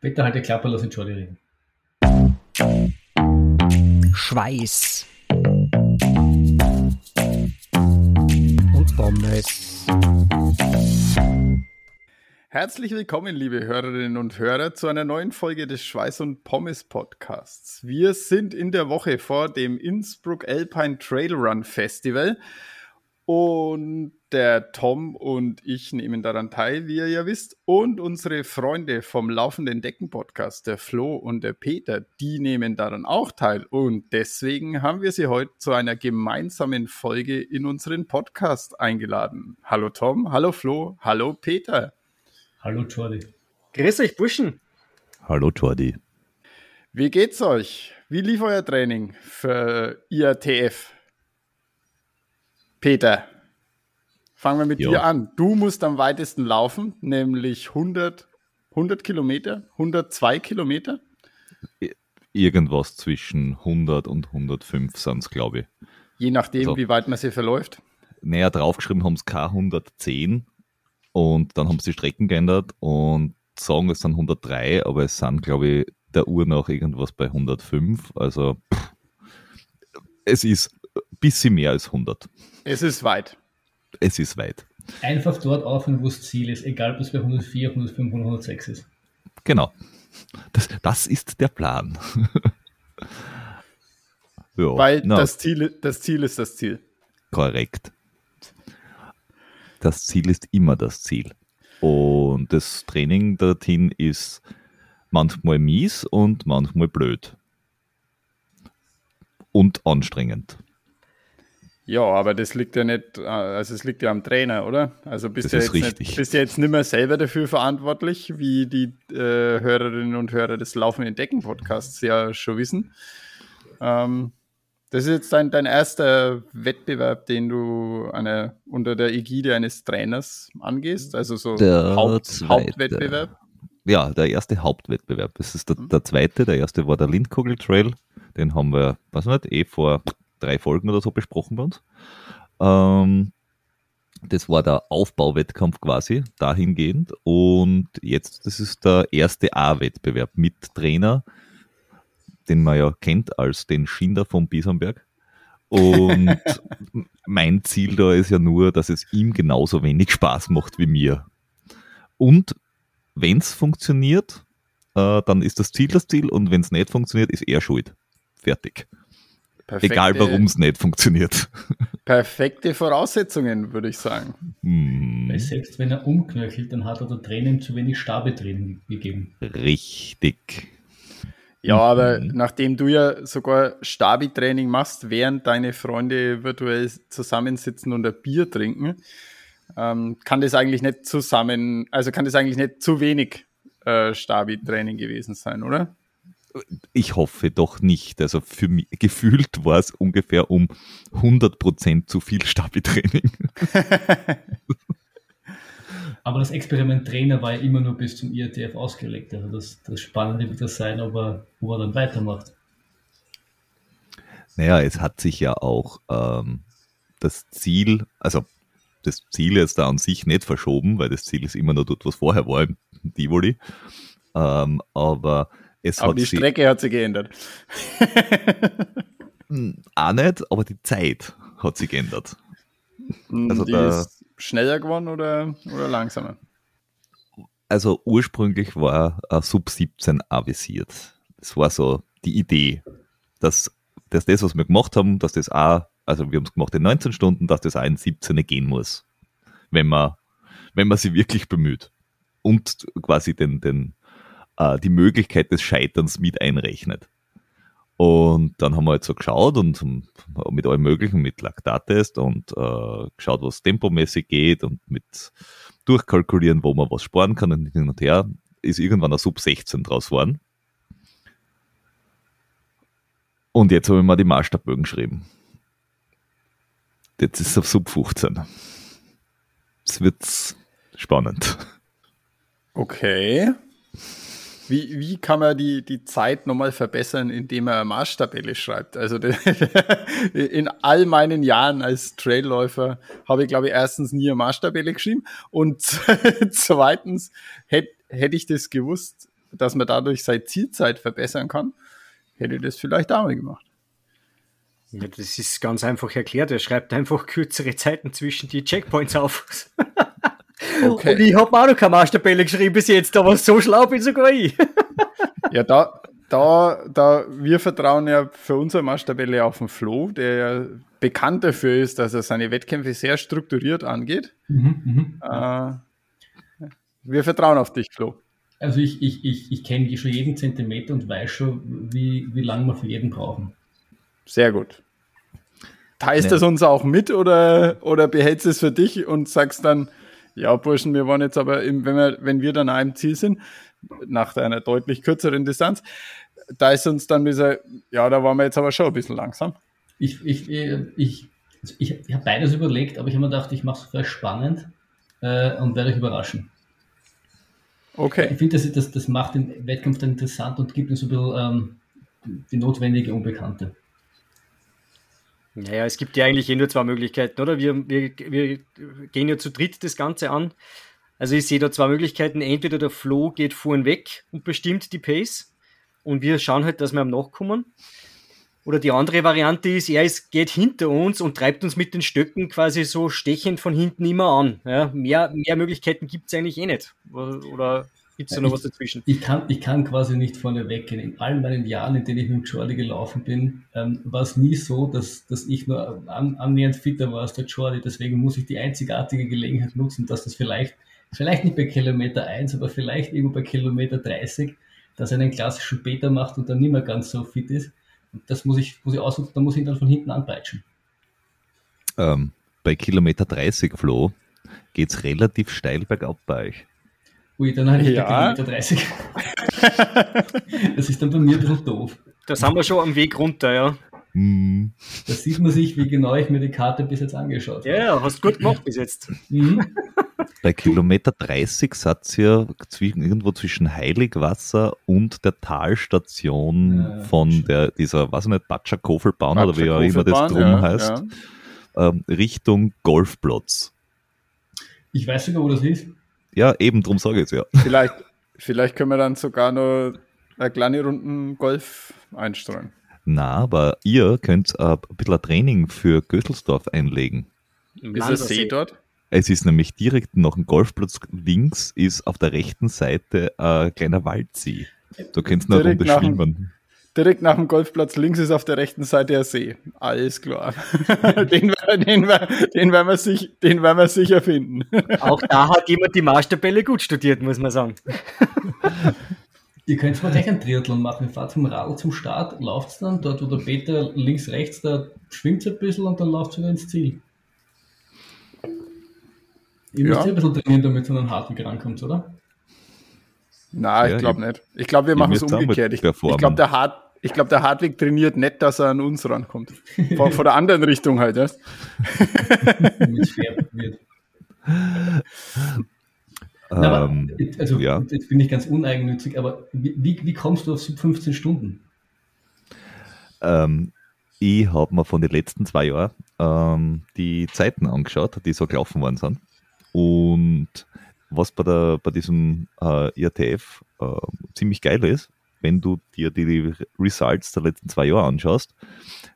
Bitte halt die Klappe, lass den Jordi reden. Schweiß. Und Pommes. Herzlich willkommen, liebe Hörerinnen und Hörer, zu einer neuen Folge des Schweiß und Pommes Podcasts. Wir sind in der Woche vor dem Innsbruck Alpine Trail Run Festival und der Tom und ich nehmen daran teil, wie ihr ja wisst. Und unsere Freunde vom Laufenden Decken Podcast, der Flo und der Peter, die nehmen daran auch teil. Und deswegen haben wir sie heute zu einer gemeinsamen Folge in unseren Podcast eingeladen. Hallo Tom, hallo Flo, hallo Peter. Hallo Jordi. Grüß euch, Burschen. Hallo Jordi. Wie geht's euch? Wie lief euer Training für IATF? Peter, fangen wir mit jo. dir an. Du musst am weitesten laufen, nämlich 100, 100 Kilometer, 102 Kilometer. Irgendwas zwischen 100 und 105 sind es, glaube ich. Je nachdem, also, wie weit man sie verläuft. Näher draufgeschrieben haben es K110 und dann haben sie die Strecken geändert und sagen, es sind 103, aber es sind, glaube ich, der Uhr nach irgendwas bei 105. Also pff, es ist bisschen mehr als 100. Es ist weit. Es ist weit. Einfach dort aufhören, wo das Ziel ist, egal ob es bei 104, 105 oder 106 ist. Genau. Das, das ist der Plan. ja, Weil na, das, Ziel, das Ziel ist das Ziel. Korrekt. Das Ziel ist immer das Ziel. Und das Training dorthin ist manchmal mies und manchmal blöd. Und anstrengend. Ja, aber das liegt ja nicht, äh, also es liegt ja am Trainer, oder? Also bist du ja jetzt, nicht, bist ja jetzt nicht mehr selber dafür verantwortlich, wie die äh, Hörerinnen und Hörer des Laufenden Decken Podcasts ja schon wissen. Ähm, das ist jetzt dein, dein erster Wettbewerb, den du eine, unter der Ägide eines Trainers angehst, also so Haupt, Hauptwettbewerb? Ja, der erste Hauptwettbewerb. Das ist der, mhm. der zweite. Der erste war der Lindkogel Trail. Den haben wir, weiß nicht, eh vor drei Folgen oder so besprochen bei uns. Ähm, das war der Aufbauwettkampf quasi, dahingehend. Und jetzt, das ist der erste A-Wettbewerb mit Trainer, den man ja kennt als den Schinder vom Biesenberg. Und mein Ziel da ist ja nur, dass es ihm genauso wenig Spaß macht wie mir. Und wenn es funktioniert, äh, dann ist das Ziel das Ziel und wenn es nicht funktioniert, ist er schuld. Fertig. Perfekte, Egal warum es nicht funktioniert. Perfekte Voraussetzungen, würde ich sagen. Hm. Weil selbst wenn er umknöchelt, dann hat er der Training zu wenig Stabetraining gegeben. Richtig. Ja, aber mhm. nachdem du ja sogar Stabi-Training machst, während deine Freunde virtuell zusammensitzen und ein Bier trinken, ähm, kann das eigentlich nicht zusammen, also kann das eigentlich nicht zu wenig äh, Stabi-Training gewesen sein, oder? Ich hoffe doch nicht. Also für mich gefühlt war es ungefähr um 100% zu viel Stabi-Training. Aber das Experiment Trainer war ja immer nur bis zum IATF ausgelegt. Also das, das Spannende wird das sein, ob er, ob er dann weitermacht. Naja, es hat sich ja auch ähm, das Ziel, also das Ziel ist da an sich nicht verschoben, weil das Ziel ist immer nur dort, was vorher war, im Tivoli. Ähm, aber es aber die Strecke hat sich geändert. Hm, auch nicht, aber die Zeit hat sich geändert. Hm, also die da, ist schneller geworden oder, oder langsamer? Also ursprünglich war ein Sub 17 avisiert. Das war so die Idee, dass, dass das, was wir gemacht haben, dass das auch, also wir haben es gemacht in 19 Stunden, dass das auch in 17 gehen muss. Wenn man, wenn man sich wirklich bemüht. Und quasi den, den, äh, die Möglichkeit des Scheiterns mit einrechnet. Und dann haben wir halt so geschaut und mit allem Möglichen, mit Laktattest und äh, geschaut, was tempomäßig geht und mit durchkalkulieren, wo man was sparen kann und hin und her, ist irgendwann ein Sub 16 draus geworden. Und jetzt habe ich mal die Maßstabbögen geschrieben. Jetzt ist es auf Sub 15. Jetzt wird's spannend. Okay. Wie, wie kann man die, die Zeit nochmal verbessern, indem man eine Maßstabelle schreibt? Also in all meinen Jahren als Trailläufer habe ich, glaube ich, erstens nie eine Maßstabelle geschrieben und zweitens hätte hätte ich das gewusst, dass man dadurch seine Zielzeit verbessern kann, hätte ich das vielleicht auch mal gemacht. Ja, das ist ganz einfach erklärt. Er schreibt einfach kürzere Zeiten zwischen die Checkpoints auf. Okay. Und ich habe mir auch noch keine Mastertabelle geschrieben bis jetzt, aber so schlau bin sogar ich. ja, da, da, da, wir vertrauen ja für unsere Mastertabelle auf den Flo, der ja bekannt dafür ist, dass er seine Wettkämpfe sehr strukturiert angeht. Mhm, mh. äh, wir vertrauen auf dich, Flo. Also ich, ich, ich, ich kenne schon jeden Zentimeter und weiß schon, wie, wie lange wir für jeden brauchen. Sehr gut. Teilst du nee. uns auch mit oder, oder behältst es für dich und sagst dann, ja, Burschen, wir waren jetzt aber, im, wenn, wir, wenn wir dann einem Ziel sind, nach einer deutlich kürzeren Distanz, da ist uns dann dieser, ja, da waren wir jetzt aber schon ein bisschen langsam. Ich, ich, ich, ich, ich, ich habe beides überlegt, aber ich habe mir gedacht, ich mache es vielleicht spannend äh, und werde euch überraschen. Okay. Ich finde, das, das, das macht den Wettkampf dann interessant und gibt uns ein bisschen ähm, die notwendige Unbekannte. Naja, es gibt ja eigentlich eh nur zwei Möglichkeiten, oder? Wir, wir, wir gehen ja zu dritt das Ganze an. Also ich sehe da zwei Möglichkeiten. Entweder der Flo geht vorn weg und bestimmt die Pace und wir schauen halt, dass wir am Nachkommen. Oder die andere Variante ist, er ist, geht hinter uns und treibt uns mit den Stöcken quasi so stechend von hinten immer an. Ja, mehr, mehr Möglichkeiten gibt es eigentlich eh nicht. Oder Gibt es da noch ich, was dazwischen? Ich kann, ich kann quasi nicht vorne weggehen. In all meinen Jahren, in denen ich mit dem Jordi gelaufen bin, ähm, war es nie so, dass, dass ich nur an, annähernd fitter war als der Jordi. Deswegen muss ich die einzigartige Gelegenheit nutzen, dass das vielleicht, vielleicht nicht bei Kilometer 1, aber vielleicht irgendwo bei Kilometer 30, dass er einen klassischen Beta macht und dann nicht mehr ganz so fit ist. Und das muss ich, muss ich ausnutzen, da muss ich ihn dann von hinten anpeitschen. Ähm, bei Kilometer 30, Flo, geht es relativ steil bergab bei euch. Ui, dann habe ich ja. Kilometer 30. das ist dann bei mir ein bisschen doof. Das haben wir schon am Weg runter, ja. Mhm. Da sieht man sich, wie genau ich mir die Karte bis jetzt angeschaut habe. Ja, hast gut gemacht bis jetzt. Mhm. Bei Kilometer 30 seid ihr zwischen, irgendwo zwischen Heiligwasser und der Talstation ja, von der, dieser, weiß ich nicht, Batscher-Kofelbahn oder wie auch immer das drum ja, heißt, ja. Ähm, Richtung Golfplatz. Ich weiß sogar, wo das ist. Ja, eben, drum sage ich es ja. Vielleicht, vielleicht können wir dann sogar noch eine kleine Runden Golf einstreuen. Na, aber ihr könnt äh, ein bisschen ein Training für Göttelsdorf einlegen. Ist es See dort? Es ist nämlich direkt nach dem Golfplatz links ist auf der rechten Seite ein kleiner Waldsee. Da könnt ihr eine Runde schwimmen. Direkt nach dem Golfplatz links ist auf der rechten Seite der See. Alles klar. den, den, den, werden wir sich, den werden wir sicher finden. Auch da hat jemand die Marschtabelle gut studiert, muss man sagen. Ihr könnt mal gleich einen Triathlon machen. Ihr fahrt vom Radl zum Start, lauft dann, dort wo der Peter links, rechts, da schwimmt ein bisschen und dann lauft es wieder ins Ziel. Ihr müsst ja ein bisschen trainieren, damit ihr an den Hartweg rankommt, oder? Nein, ich glaube nicht. Ich glaube, wir machen es umgekehrt. Ich, ich glaube, der, Hart, ich glaube, der Hartwig trainiert nicht, dass er an uns rankommt. Von, von der anderen Richtung halt, ja. aber, ähm, also, ja. jetzt bin ich ganz uneigennützig, aber wie, wie kommst du auf 15 Stunden? Ähm, ich habe mir von den letzten zwei Jahren ähm, die Zeiten angeschaut, die so gelaufen worden sind. Und was bei, der, bei diesem äh, IRTF äh, ziemlich geil ist, wenn du dir die Results der letzten zwei Jahre anschaust,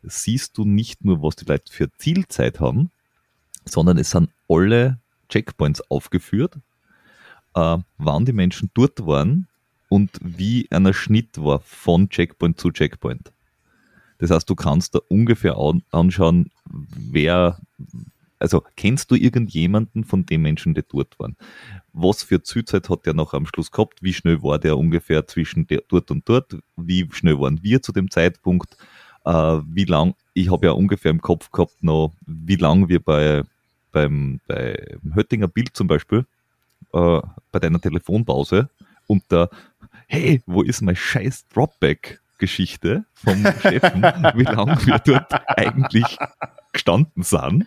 siehst du nicht nur, was die Leute für Zielzeit haben, sondern es sind alle Checkpoints aufgeführt, äh, wann die Menschen dort waren und wie ein Schnitt war von Checkpoint zu Checkpoint. Das heißt, du kannst da ungefähr anschauen, wer also kennst du irgendjemanden von den Menschen, die dort waren? Was für Zielzeit hat der noch am Schluss gehabt? Wie schnell war der ungefähr zwischen der, dort und dort? Wie schnell waren wir zu dem Zeitpunkt? Äh, wie lang, ich habe ja ungefähr im Kopf gehabt noch, wie lang wir bei, beim, beim Höttinger Bild zum Beispiel, äh, bei deiner Telefonpause und da, hey, wo ist mein scheiß Dropback? Geschichte vom Steffen, wie lange wir dort eigentlich gestanden sind.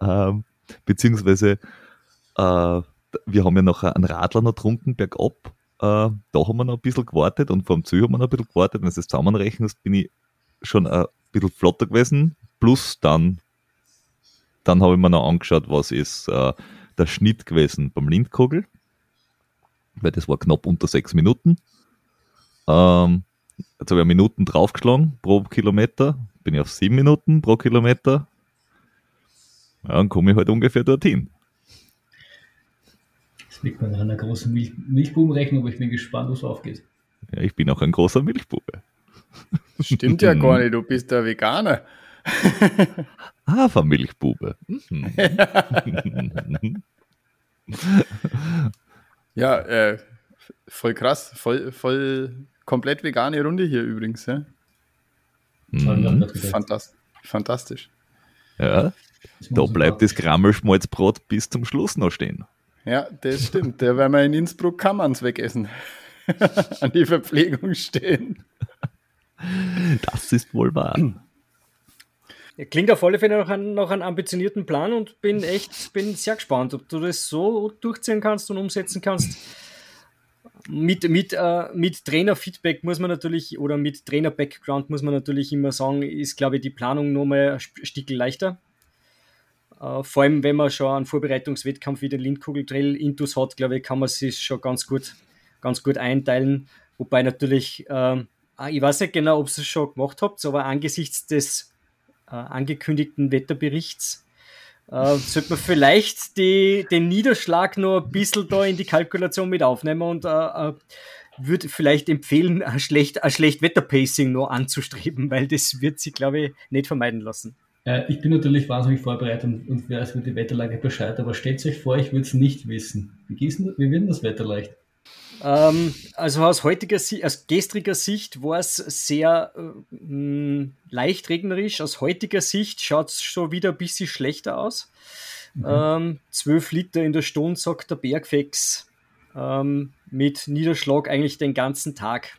ähm, beziehungsweise äh, wir haben ja noch einen Radler noch getrunken bergab. Äh, da haben wir noch ein bisschen gewartet und vom Ziel haben wir noch ein bisschen gewartet. Wenn du das zusammenrechnest, bin ich schon ein bisschen flotter gewesen. Plus dann, dann habe ich mir noch angeschaut, was ist äh, der Schnitt gewesen beim Lindkogel. weil das war knapp unter sechs Minuten. Ähm, jetzt habe ich Minuten draufgeschlagen pro Kilometer, bin ich auf sieben Minuten pro Kilometer. Ja, dann komme ich halt ungefähr dorthin. Das liegt an einer großen Milch Milchbubenrechnung, aber ich bin gespannt, was aufgeht. Ja, ich bin auch ein großer Milchbube. Stimmt ja gar nicht, du bist der Veganer. Hafermilchbube. ja, äh, voll krass, voll, voll komplett vegane Runde hier übrigens. Ja? Mhm. Fantast fantastisch. Ja, da bleibt das Krammelschmalzbrot bis zum Schluss noch stehen. Ja, das stimmt. Der werden wir in Innsbruck kann man es wegessen. An die Verpflegung stehen. Das ist wohl wahr. Klingt auf alle Fälle noch an, noch einen ambitionierten Plan und bin echt bin sehr gespannt, ob du das so durchziehen kannst und umsetzen kannst. Mit, mit, äh, mit Trainer-Feedback muss man natürlich, oder mit Trainer-Background muss man natürlich immer sagen, ist, glaube ich, die Planung nochmal ein Stück leichter. Äh, vor allem, wenn man schon einen Vorbereitungswettkampf wie den Lindkugel-Trail Intus hat, glaube ich, kann man sich schon ganz gut, ganz gut einteilen. Wobei natürlich, äh, ich weiß nicht genau, ob ihr es schon gemacht habt, aber angesichts des äh, angekündigten Wetterberichts äh, sollte man vielleicht die, den Niederschlag noch ein bisschen da in die Kalkulation mit aufnehmen und äh, äh würde vielleicht empfehlen, ein schlecht, ein schlecht Wetterpacing noch anzustreben, weil das wird sich, glaube ich, nicht vermeiden lassen. Äh, ich bin natürlich wahnsinnig vorbereitet und, und weiß über die Wetterlage Bescheid, aber stellt euch vor, ich würde es nicht wissen. Wie, gießen, wie wird das Wetter leicht? Ähm, also aus heutiger Sicht, aus gestriger Sicht war es sehr äh, leicht regnerisch. Aus heutiger Sicht schaut es schon wieder ein bisschen schlechter aus. Mhm. Ähm, 12 Liter in der Stunde, sagt der Bergfex, ähm, mit Niederschlag eigentlich den ganzen Tag.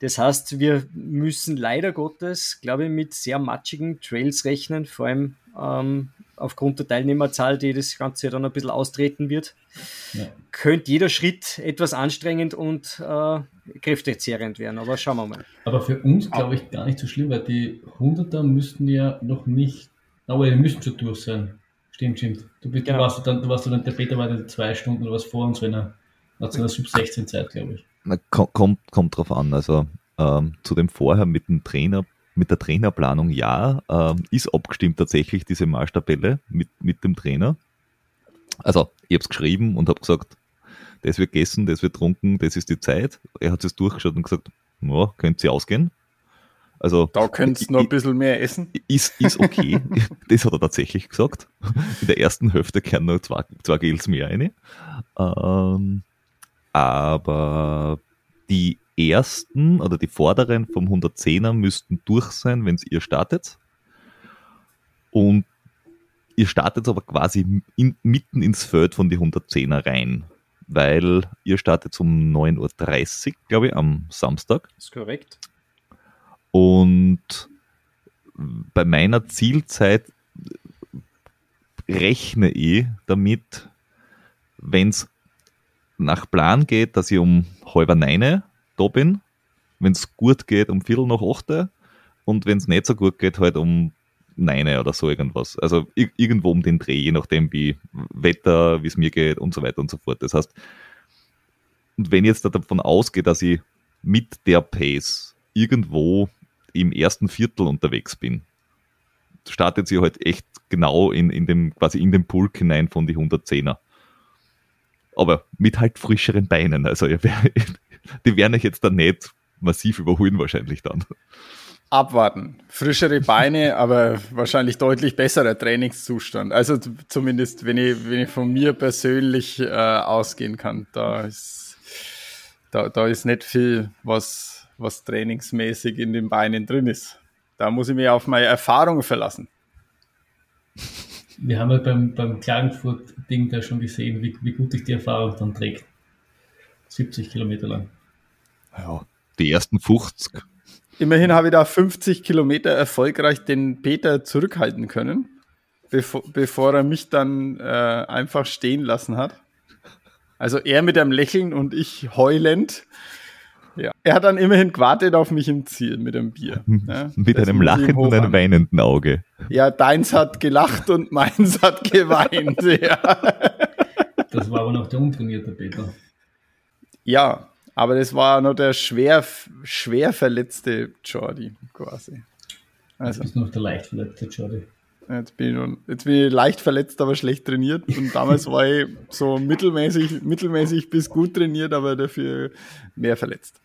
Das heißt, wir müssen leider Gottes, glaube ich, mit sehr matschigen Trails rechnen, vor allem ähm, aufgrund der Teilnehmerzahl, die das Ganze dann ein bisschen austreten wird. Ja. Könnte jeder Schritt etwas anstrengend und äh, kräftezehrend werden, aber schauen wir mal. Aber für uns, glaube ich, gar nicht so schlimm, weil die 100er müssten ja noch nicht, aber die müssten schon durch sein. Stimmt, stimmt. Du, bist, genau. du warst dann, du warst dann, der Peter war dann zwei Stunden oder was vor uns, wenn er nach seiner Sub-16-Zeit, glaube ich. Na, kommt, kommt drauf an. Also ähm, zu dem vorher mit dem Trainer, mit der Trainerplanung, ja, ähm, ist abgestimmt tatsächlich diese Marschtabelle mit, mit dem Trainer. Also, ich habe es geschrieben und habe gesagt, das wird gegessen, das wird trunken, das ist die Zeit. Er hat es durchgeschaut und gesagt, ja, könnt ihr ausgehen. Also, da könnt ihr noch ein bisschen mehr essen. Ist, ist okay. das hat er tatsächlich gesagt. In der ersten Hälfte kehren noch zwei, zwei Gels mehr rein. Ähm, aber die ersten oder die vorderen vom 110er müssten durch sein, wenn ihr startet. Und ihr startet aber quasi in, mitten ins Feld von die 110er rein, weil ihr startet um 9.30 Uhr, glaube ich, am Samstag. Das ist korrekt. Und bei meiner Zielzeit rechne ich damit, wenn es nach Plan geht, dass ich um halber neun da bin. Wenn es gut geht, um Viertel nach acht. Und wenn es nicht so gut geht, halt um neun oder so irgendwas. Also irgendwo um den Dreh, je nachdem wie Wetter, wie es mir geht und so weiter und so fort. Das heißt, wenn ich jetzt davon ausgehe, dass ich mit der Pace irgendwo im ersten Viertel unterwegs bin, startet sie halt echt genau in, in dem, quasi in den Pulk hinein von die 110er aber mit halt frischeren Beinen. Also die werden euch jetzt dann nicht massiv überholen wahrscheinlich dann. Abwarten. Frischere Beine, aber wahrscheinlich deutlich besserer Trainingszustand. Also zumindest, wenn ich, wenn ich von mir persönlich äh, ausgehen kann. Da ist, da, da ist nicht viel, was, was trainingsmäßig in den Beinen drin ist. Da muss ich mich auf meine Erfahrung verlassen wir haben ja beim, beim Klagenfurt-Ding da schon gesehen, wie, wie gut sich die Erfahrung dann trägt. 70 Kilometer lang. Ja, die ersten 50. Immerhin habe ich da 50 Kilometer erfolgreich den Peter zurückhalten können, bevor, bevor er mich dann äh, einfach stehen lassen hat. Also er mit einem Lächeln und ich heulend. Ja. Er hat dann immerhin gewartet auf mich im Ziel mit einem Bier. Ja, mit das einem lachenden und einem weinenden Auge. Ja, deins hat gelacht und meins hat geweint. ja. Das war aber noch der untrainierte Peter. Ja, aber das war noch der schwer, schwer verletzte Jordi quasi. Also. Jetzt bist du noch der leicht verletzte Jordi. Jetzt bin, ich jetzt bin ich leicht verletzt, aber schlecht trainiert. Und damals war ich so mittelmäßig, mittelmäßig bis gut trainiert, aber dafür mehr verletzt.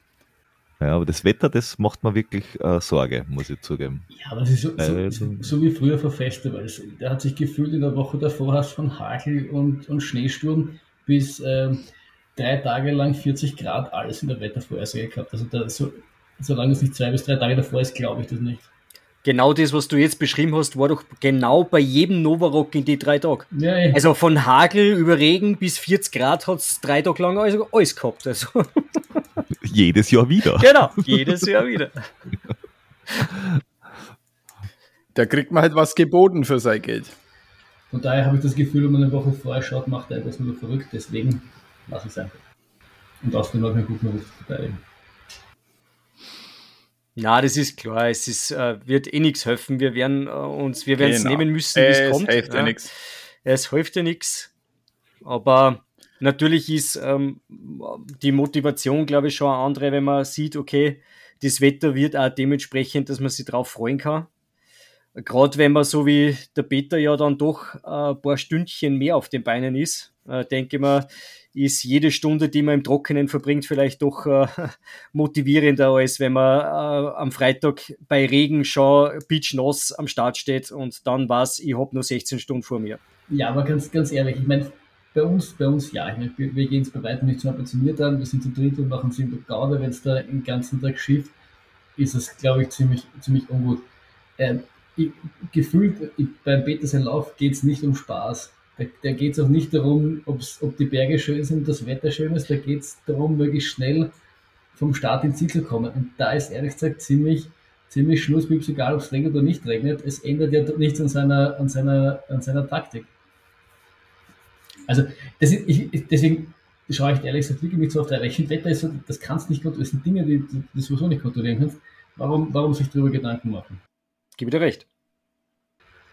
Ja, aber das Wetter, das macht mir wirklich äh, Sorge, muss ich zugeben. Ja, aber es ist so, so, also, so, wie früher vor Festivals. Da hat sich gefühlt in der Woche davor hast von Hagel und, und Schneesturm bis äh, drei Tage lang 40 Grad alles in der Wettervorhersage gehabt. Also da, so, solange es nicht zwei bis drei Tage davor ist, glaube ich das nicht genau das, was du jetzt beschrieben hast, war doch genau bei jedem Novarock in die drei Tage. Ja, ja. Also von Hagel über Regen bis 40 Grad hat es drei Tage lang alles, alles gehabt. Also. Jedes Jahr wieder. Genau, jedes Jahr wieder. Da kriegt man halt was geboten für sein Geld. Von daher habe ich das Gefühl, wenn man eine Woche vorher schaut, macht er etwas nur verrückt. Deswegen lasse ich es einfach. Und außerdem ich einen guten Ruf zu verteidigen. Na, das ist klar. Es ist, äh, wird eh nichts helfen. Wir werden äh, uns, wir werden es genau. nehmen müssen, wie es kommt. Hilft ja nichts. Es hilft ja nichts. Aber natürlich ist ähm, die Motivation, glaube ich, schon eine andere, wenn man sieht, okay, das Wetter wird auch dementsprechend, dass man sich drauf freuen kann. Gerade wenn man so wie der Peter ja dann doch äh, ein paar Stündchen mehr auf den Beinen ist, äh, denke ich mal, ist jede Stunde, die man im Trockenen verbringt, vielleicht doch äh, motivierender, als wenn man äh, am Freitag bei Regen schon pitchnass am Start steht und dann weiß, ich habe nur 16 Stunden vor mir. Ja, aber ganz, ganz ehrlich, ich meine, bei uns, bei uns ja, ich meine, wir, gehen es bei weitem nicht so ambitioniert an, wir sind zu dritt und machen sind Gauder, wenn es da den ganzen Tag schifft, ist es, glaube ich, ziemlich, ziemlich ungut. Ähm, ich, gefühlt, ich, beim Petersen Lauf geht es nicht um Spaß da, da geht es auch nicht darum, ob die Berge schön sind, das Wetter schön ist, da geht es darum, möglichst schnell vom Start ins Ziel zu kommen. Und da ist ehrlich gesagt ziemlich, ziemlich Schlussbips, egal ob es regnet oder nicht regnet. Es ändert ja nichts an seiner, an seiner, an seiner Taktik. Also ist, ich, deswegen schaue ich ehrlich gesagt wirklich nicht so auf der Rechnung. Wetter ist so, das kannst nicht kontrollieren, das sind Dinge, die, die du sowieso nicht kontrollieren kannst. Warum, warum sich darüber Gedanken machen? Gebe dir recht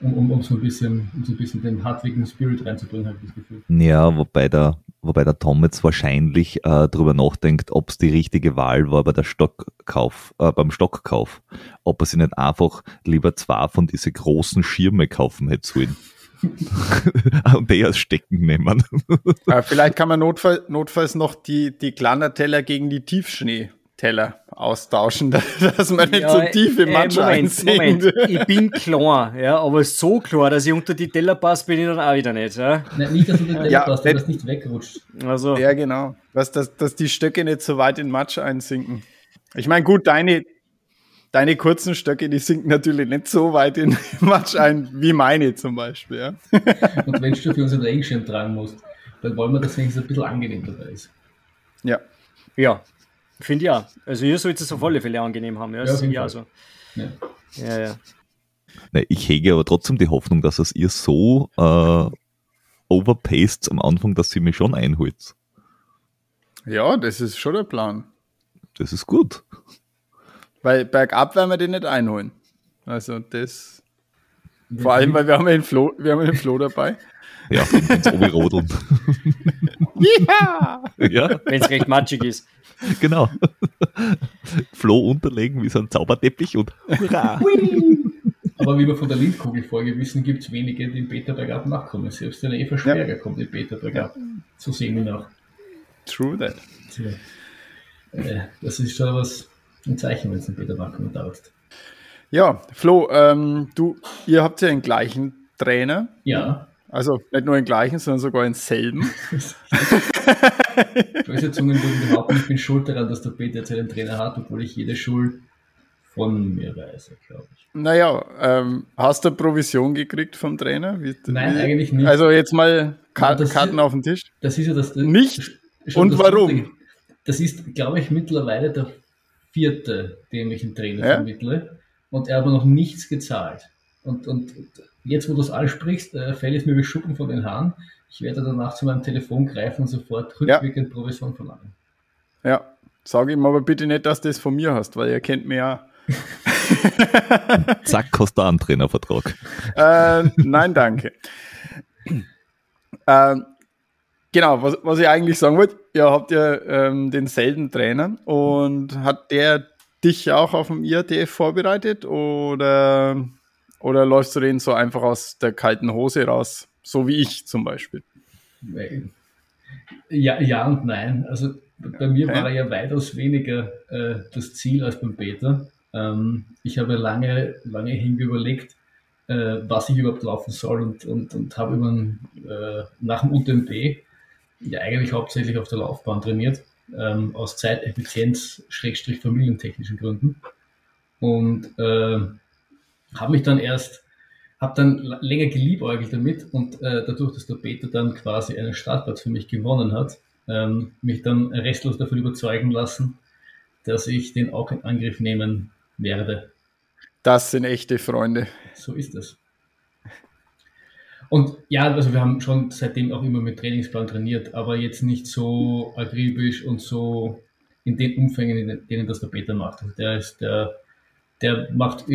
um, um, um, so ein bisschen, um so ein bisschen den hartwigen Spirit reinzubringen, habe ich das Gefühl. Ja, wobei der, wobei der Tom jetzt wahrscheinlich äh, darüber nachdenkt, ob es die richtige Wahl war bei der Stockkauf, äh, beim Stockkauf. Ob er sich nicht einfach lieber zwei von diese großen Schirme kaufen hätte sollen. und die als Stecken nehmen. vielleicht kann man notfall, notfalls noch die, die Teller gegen die Tiefschnee Teller austauschen, dass man nicht ja, so tief im Matsch äh, Moment, Moment, ich bin klar, ja, aber so klar, dass ich unter die Teller passe, bin ich dann auch wieder nicht. Ja? Nein, nicht, dass du den Teller ja, passt, dass nicht wegrutscht. Also. Ja, genau. Dass, dass, dass die Stöcke nicht so weit in Matsch einsinken. Ich meine, gut, deine, deine kurzen Stöcke, die sinken natürlich nicht so weit in Matsch ein, wie meine zum Beispiel. Ja? Und wenn du für unseren Regenschirm tragen musst, dann wollen wir, dass es ein bisschen angenehm dabei ist. Ja. Ja, Finde ja. Also ihr sollt es auf alle Fälle angenehm haben. Ja, ja, ja so. Ja. ja, ja. Nee, ich hege aber trotzdem die Hoffnung, dass es ihr so äh, overpaced am Anfang, dass sie mich schon einholt. Ja, das ist schon der Plan. Das ist gut. Weil bergab werden wir den nicht einholen. Also das. Vor allem, weil wir haben einen Flo, wir haben einen Flo dabei. Ja, ins Obi-Rodeln. ja! ja. Wenn es recht matschig ist. Genau. Flo unterlegen wie so ein Zauberteppich und hurra! Aber wie wir von der Lindkugel-Folge wissen, gibt es wenige, die im Peterberg nachkommen. Selbst der Eva Schwerger ja. kommt im Peterberg ab. So sehen wir nach. True that. Äh, das ist schon was, ein Zeichen, wenn es im Peterberg dauert. Ja, Flo, ähm, du, ihr habt ja den gleichen Trainer. Ja. Also nicht nur den gleichen, sondern sogar denselben. Böse Zungen würden behaupten, ich bin schuld daran, dass der Peter jetzt einen Trainer hat, obwohl ich jede Schuld von mir weise, glaube ich. Naja, ähm, hast du Provision gekriegt vom Trainer? Wie, Nein, wie, eigentlich nicht. Also jetzt mal Ka ja, Karten ist, auf den Tisch. Das ist ja das. Nicht? Und warum? Lustige. Das ist, glaube ich, mittlerweile der vierte, dem ich einen Trainer ja? vermittle. Und er hat aber noch nichts gezahlt. Und, und jetzt, wo du es ansprichst, äh, fällt es mir wie Schuppen von den Haaren. Ich werde danach zu meinem Telefon greifen und sofort rückwirkend ja. Provision verlangen. Ja, sage ihm aber bitte nicht, dass du das von mir hast, weil er kennt mich ja. Zack, kostet einen Trainervertrag. Äh, nein, danke. äh, Genau, was, was ich eigentlich sagen wollte, ihr habt ja ähm, denselben Trainer und hat der dich auch auf dem IATF vorbereitet oder, oder läufst du den so einfach aus der kalten Hose raus, so wie ich zum Beispiel? Ja, ja und nein. Also bei mir okay. war ja weitaus weniger äh, das Ziel als beim Peter. Ähm, ich habe lange, lange hinüberlegt, äh, was ich überhaupt laufen soll und, und, und habe äh, nach dem UTMB ja eigentlich hauptsächlich auf der Laufbahn trainiert, ähm, aus Zeiteffizienz-familientechnischen Gründen. Und äh, habe mich dann erst, habe dann länger geliebäugelt damit und äh, dadurch, dass der Peter dann quasi einen Startplatz für mich gewonnen hat, ähm, mich dann restlos davon überzeugen lassen, dass ich den auch in Angriff nehmen werde. Das sind echte Freunde. So ist es. Und ja, also wir haben schon seitdem auch immer mit Trainingsplan trainiert, aber jetzt nicht so akribisch und so in den Umfängen, in denen das der Peter macht. Also der ist der, der macht.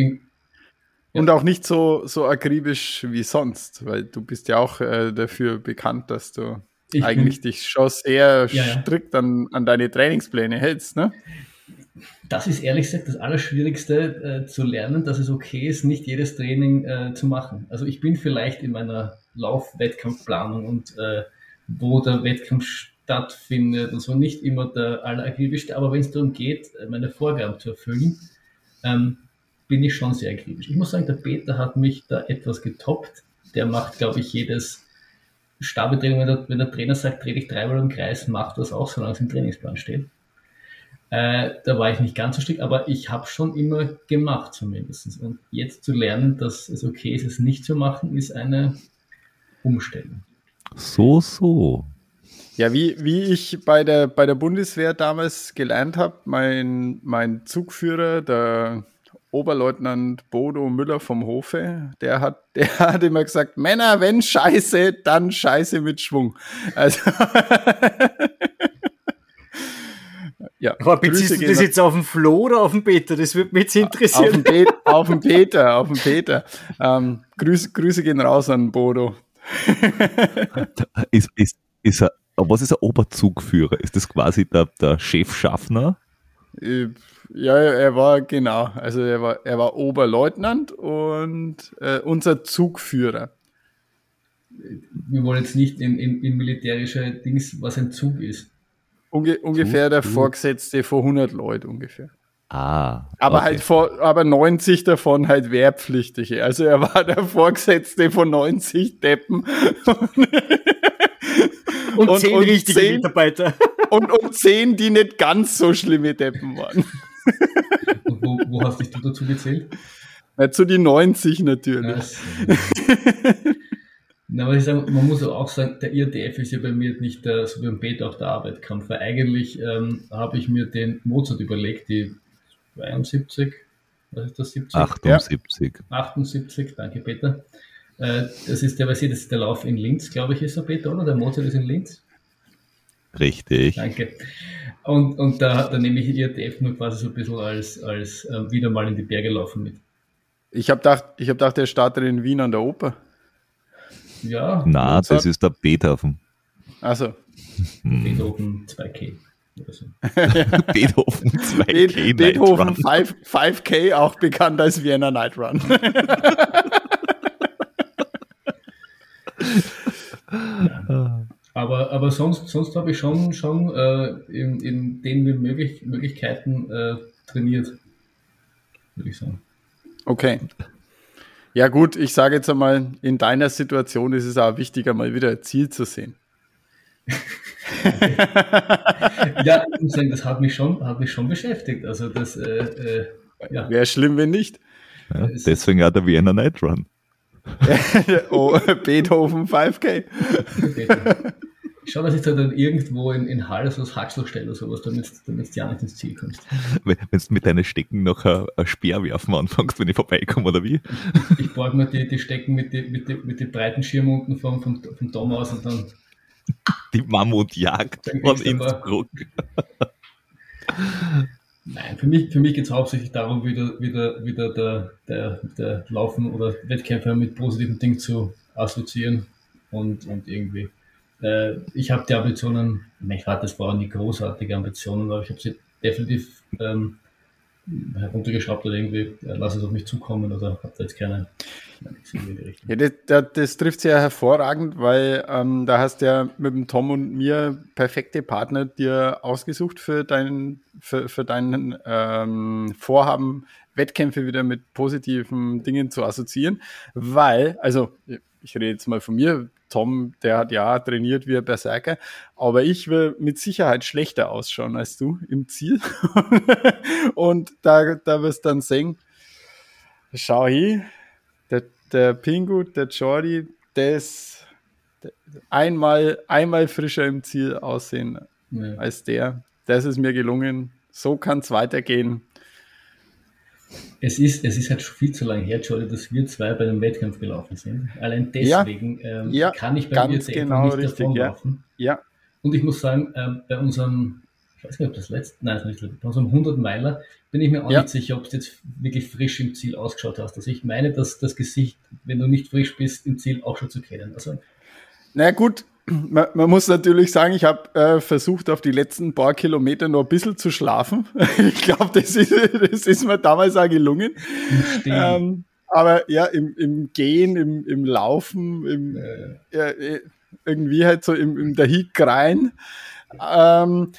Und auch nicht so, so akribisch wie sonst, weil du bist ja auch äh, dafür bekannt, dass du ich eigentlich bin, dich schon sehr ja, strikt an, an deine Trainingspläne hältst, ne? Das ist ehrlich gesagt das Allerschwierigste äh, zu lernen, dass es okay ist, nicht jedes Training äh, zu machen. Also ich bin vielleicht in meiner Lauf-Wettkampfplanung und äh, wo der Wettkampf stattfindet und so nicht immer der allerakribischste, aber wenn es darum geht, äh, meine Vorgaben zu erfüllen, ähm, bin ich schon sehr akribisch. Ich muss sagen, der Peter hat mich da etwas getoppt. Der macht, glaube ich, jedes Stabetraining, wenn der, wenn der Trainer sagt, dreh dich dreimal im Kreis, macht das auch, solange es im Trainingsplan steht. Äh, da war ich nicht ganz so strikt, aber ich habe schon immer gemacht zumindest. Und jetzt zu lernen, dass es okay ist, es nicht zu machen, ist eine Umstellung. So, so. Ja, wie, wie ich bei der, bei der Bundeswehr damals gelernt habe, mein, mein Zugführer, der Oberleutnant Bodo Müller vom Hofe, der hat, der hat immer gesagt, Männer, wenn Scheiße, dann Scheiße mit Schwung. Also Ja, Aber beziehst du das jetzt auf den Flo oder auf den Peter? Das würde mich jetzt interessieren. Auf den, Pe auf den Peter, auf den Peter. Ähm, Grüße, Grüße gehen raus an Bodo. ist, ist, ist er, was ist ein Oberzugführer? Ist das quasi der, der Chefschaffner? Äh, ja, er war genau. Also er war, er war Oberleutnant und äh, unser Zugführer. Wir wollen jetzt nicht in, in, in militärische Dings, was ein Zug ist. Unge ungefähr der Vorgesetzte vor 100 Leuten ungefähr. Ah. Aber okay. halt vor, aber 90 davon halt Wehrpflichtige. Also er war der Vorgesetzte von 90 Deppen. und, und 10 und richtige 10, Mitarbeiter. Und, und 10, die nicht ganz so schlimme Deppen waren. Und wo, wo hast dich du dazu gezählt? Ja, zu die 90 natürlich. Na, aber ich sage, man muss auch sagen, der IRDF ist ja bei mir nicht der, so wie ein Beta auch der Arbeitkampf, weil eigentlich ähm, habe ich mir den Mozart überlegt, die 72, was ist das, 70? 78. Ja. 78, danke Peter. Äh, das ist der, was das ist der Lauf in Linz, glaube ich, ist der Peter, oder? Der Mozart ist in Linz. Richtig. Danke. Und, und da, da nehme ich IRDF nur quasi so ein bisschen als, als äh, wieder mal in die Berge laufen mit. Ich habe gedacht, ich hab gedacht, der startet in Wien an der Oper. Ja. Na, das ist der Beethoven. Also. Beethoven 2K. So. Beethoven 2K. Be Beethoven 5, 5K, auch bekannt als Vienna Night Run. ja. Aber, aber sonst, sonst habe ich schon, schon äh, in, in den möglich, Möglichkeiten äh, trainiert, würde ich sagen. Okay. Ja, gut, ich sage jetzt einmal, in deiner Situation ist es auch wichtiger, mal wieder ein Ziel zu sehen. ja, ich muss sagen, das hat mich schon, hat mich schon beschäftigt. Also das, äh, äh, ja. Wäre schlimm, wenn nicht. Ja, deswegen auch der Vienna Night Run. oh, Beethoven 5K. Ich schaue, dass ich da dann irgendwo in, in Halle so das Haxel stelle oder sowas, damit, damit du ja nicht ins Ziel kommst. Wenn du mit deinen Stecken noch ein, ein Speer werfen anfängst, wenn ich vorbeikomme, oder wie? Ich borge mir die, die Stecken mit den mit die, mit die breiten Schirmen unten vom, vom, vom Dom aus und dann. Die Mammutjagd von Innsbruck. Nein, für mich, für mich geht es hauptsächlich darum, wieder, wieder, wieder der, der, der Laufen oder Wettkämpfe mit positiven Dingen zu assoziieren und, und irgendwie. Äh, ich habe die Ambitionen, ich hatte das waren die großartige Ambitionen, aber ich habe sie definitiv ähm, heruntergeschraubt oder irgendwie, äh, lass es auf mich zukommen oder habe da jetzt keine. Ja, das, das, das, trifft sehr hervorragend, weil ähm, da hast du ja mit dem Tom und mir perfekte Partner dir ausgesucht für dein, für, für deinen ähm, Vorhaben, Wettkämpfe wieder mit positiven Dingen zu assoziieren, weil, also ich rede jetzt mal von mir, Tom, der hat ja trainiert wie ein Berserker, aber ich will mit Sicherheit schlechter ausschauen als du im Ziel. und da, da wirst du dann sehen, schau hier, der, der Pingu, der Jordi, der ist einmal, einmal frischer im Ziel aussehen ja. als der. Das ist mir gelungen. So kann es weitergehen. Es ist, es ist halt schon viel zu lange her, Jordi, dass wir zwei bei dem Wettkampf gelaufen sind. Allein deswegen ja, ähm, ja, kann ich bei mir genau nicht richtig, davonlaufen. Ja. ja. Und ich muss sagen, ähm, bei unserem, ich weiß nicht, ob das letzte, nein, das nicht, bei unserem 100 Meiler bin ich mir auch nicht sicher, ob es jetzt wirklich frisch im Ziel ausgeschaut hast. Also ich meine, dass das Gesicht, wenn du nicht frisch bist, im Ziel auch schon zu kennen. Also, na gut, man, man, muss natürlich sagen, ich habe äh, versucht, auf die letzten paar Kilometer noch ein bisschen zu schlafen. ich glaube, das ist, das ist mir damals auch gelungen. Ähm, aber ja, im, im Gehen, im, im Laufen, im, ja. äh, irgendwie halt so im, im der Heat rein. Ähm,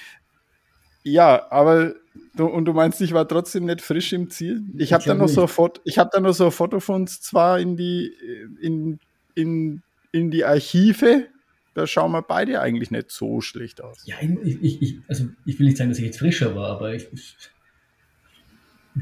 ja, aber du, und du meinst, ich war trotzdem nicht frisch im Ziel? Ich habe dann noch so ein Foto, ich habe dann noch so ein Foto von uns zwar in die in, in, in die Archive da schauen wir beide eigentlich nicht so schlecht aus. Ja, ich, ich, ich, also ich will nicht sagen, dass ich jetzt frischer war, aber ich, ich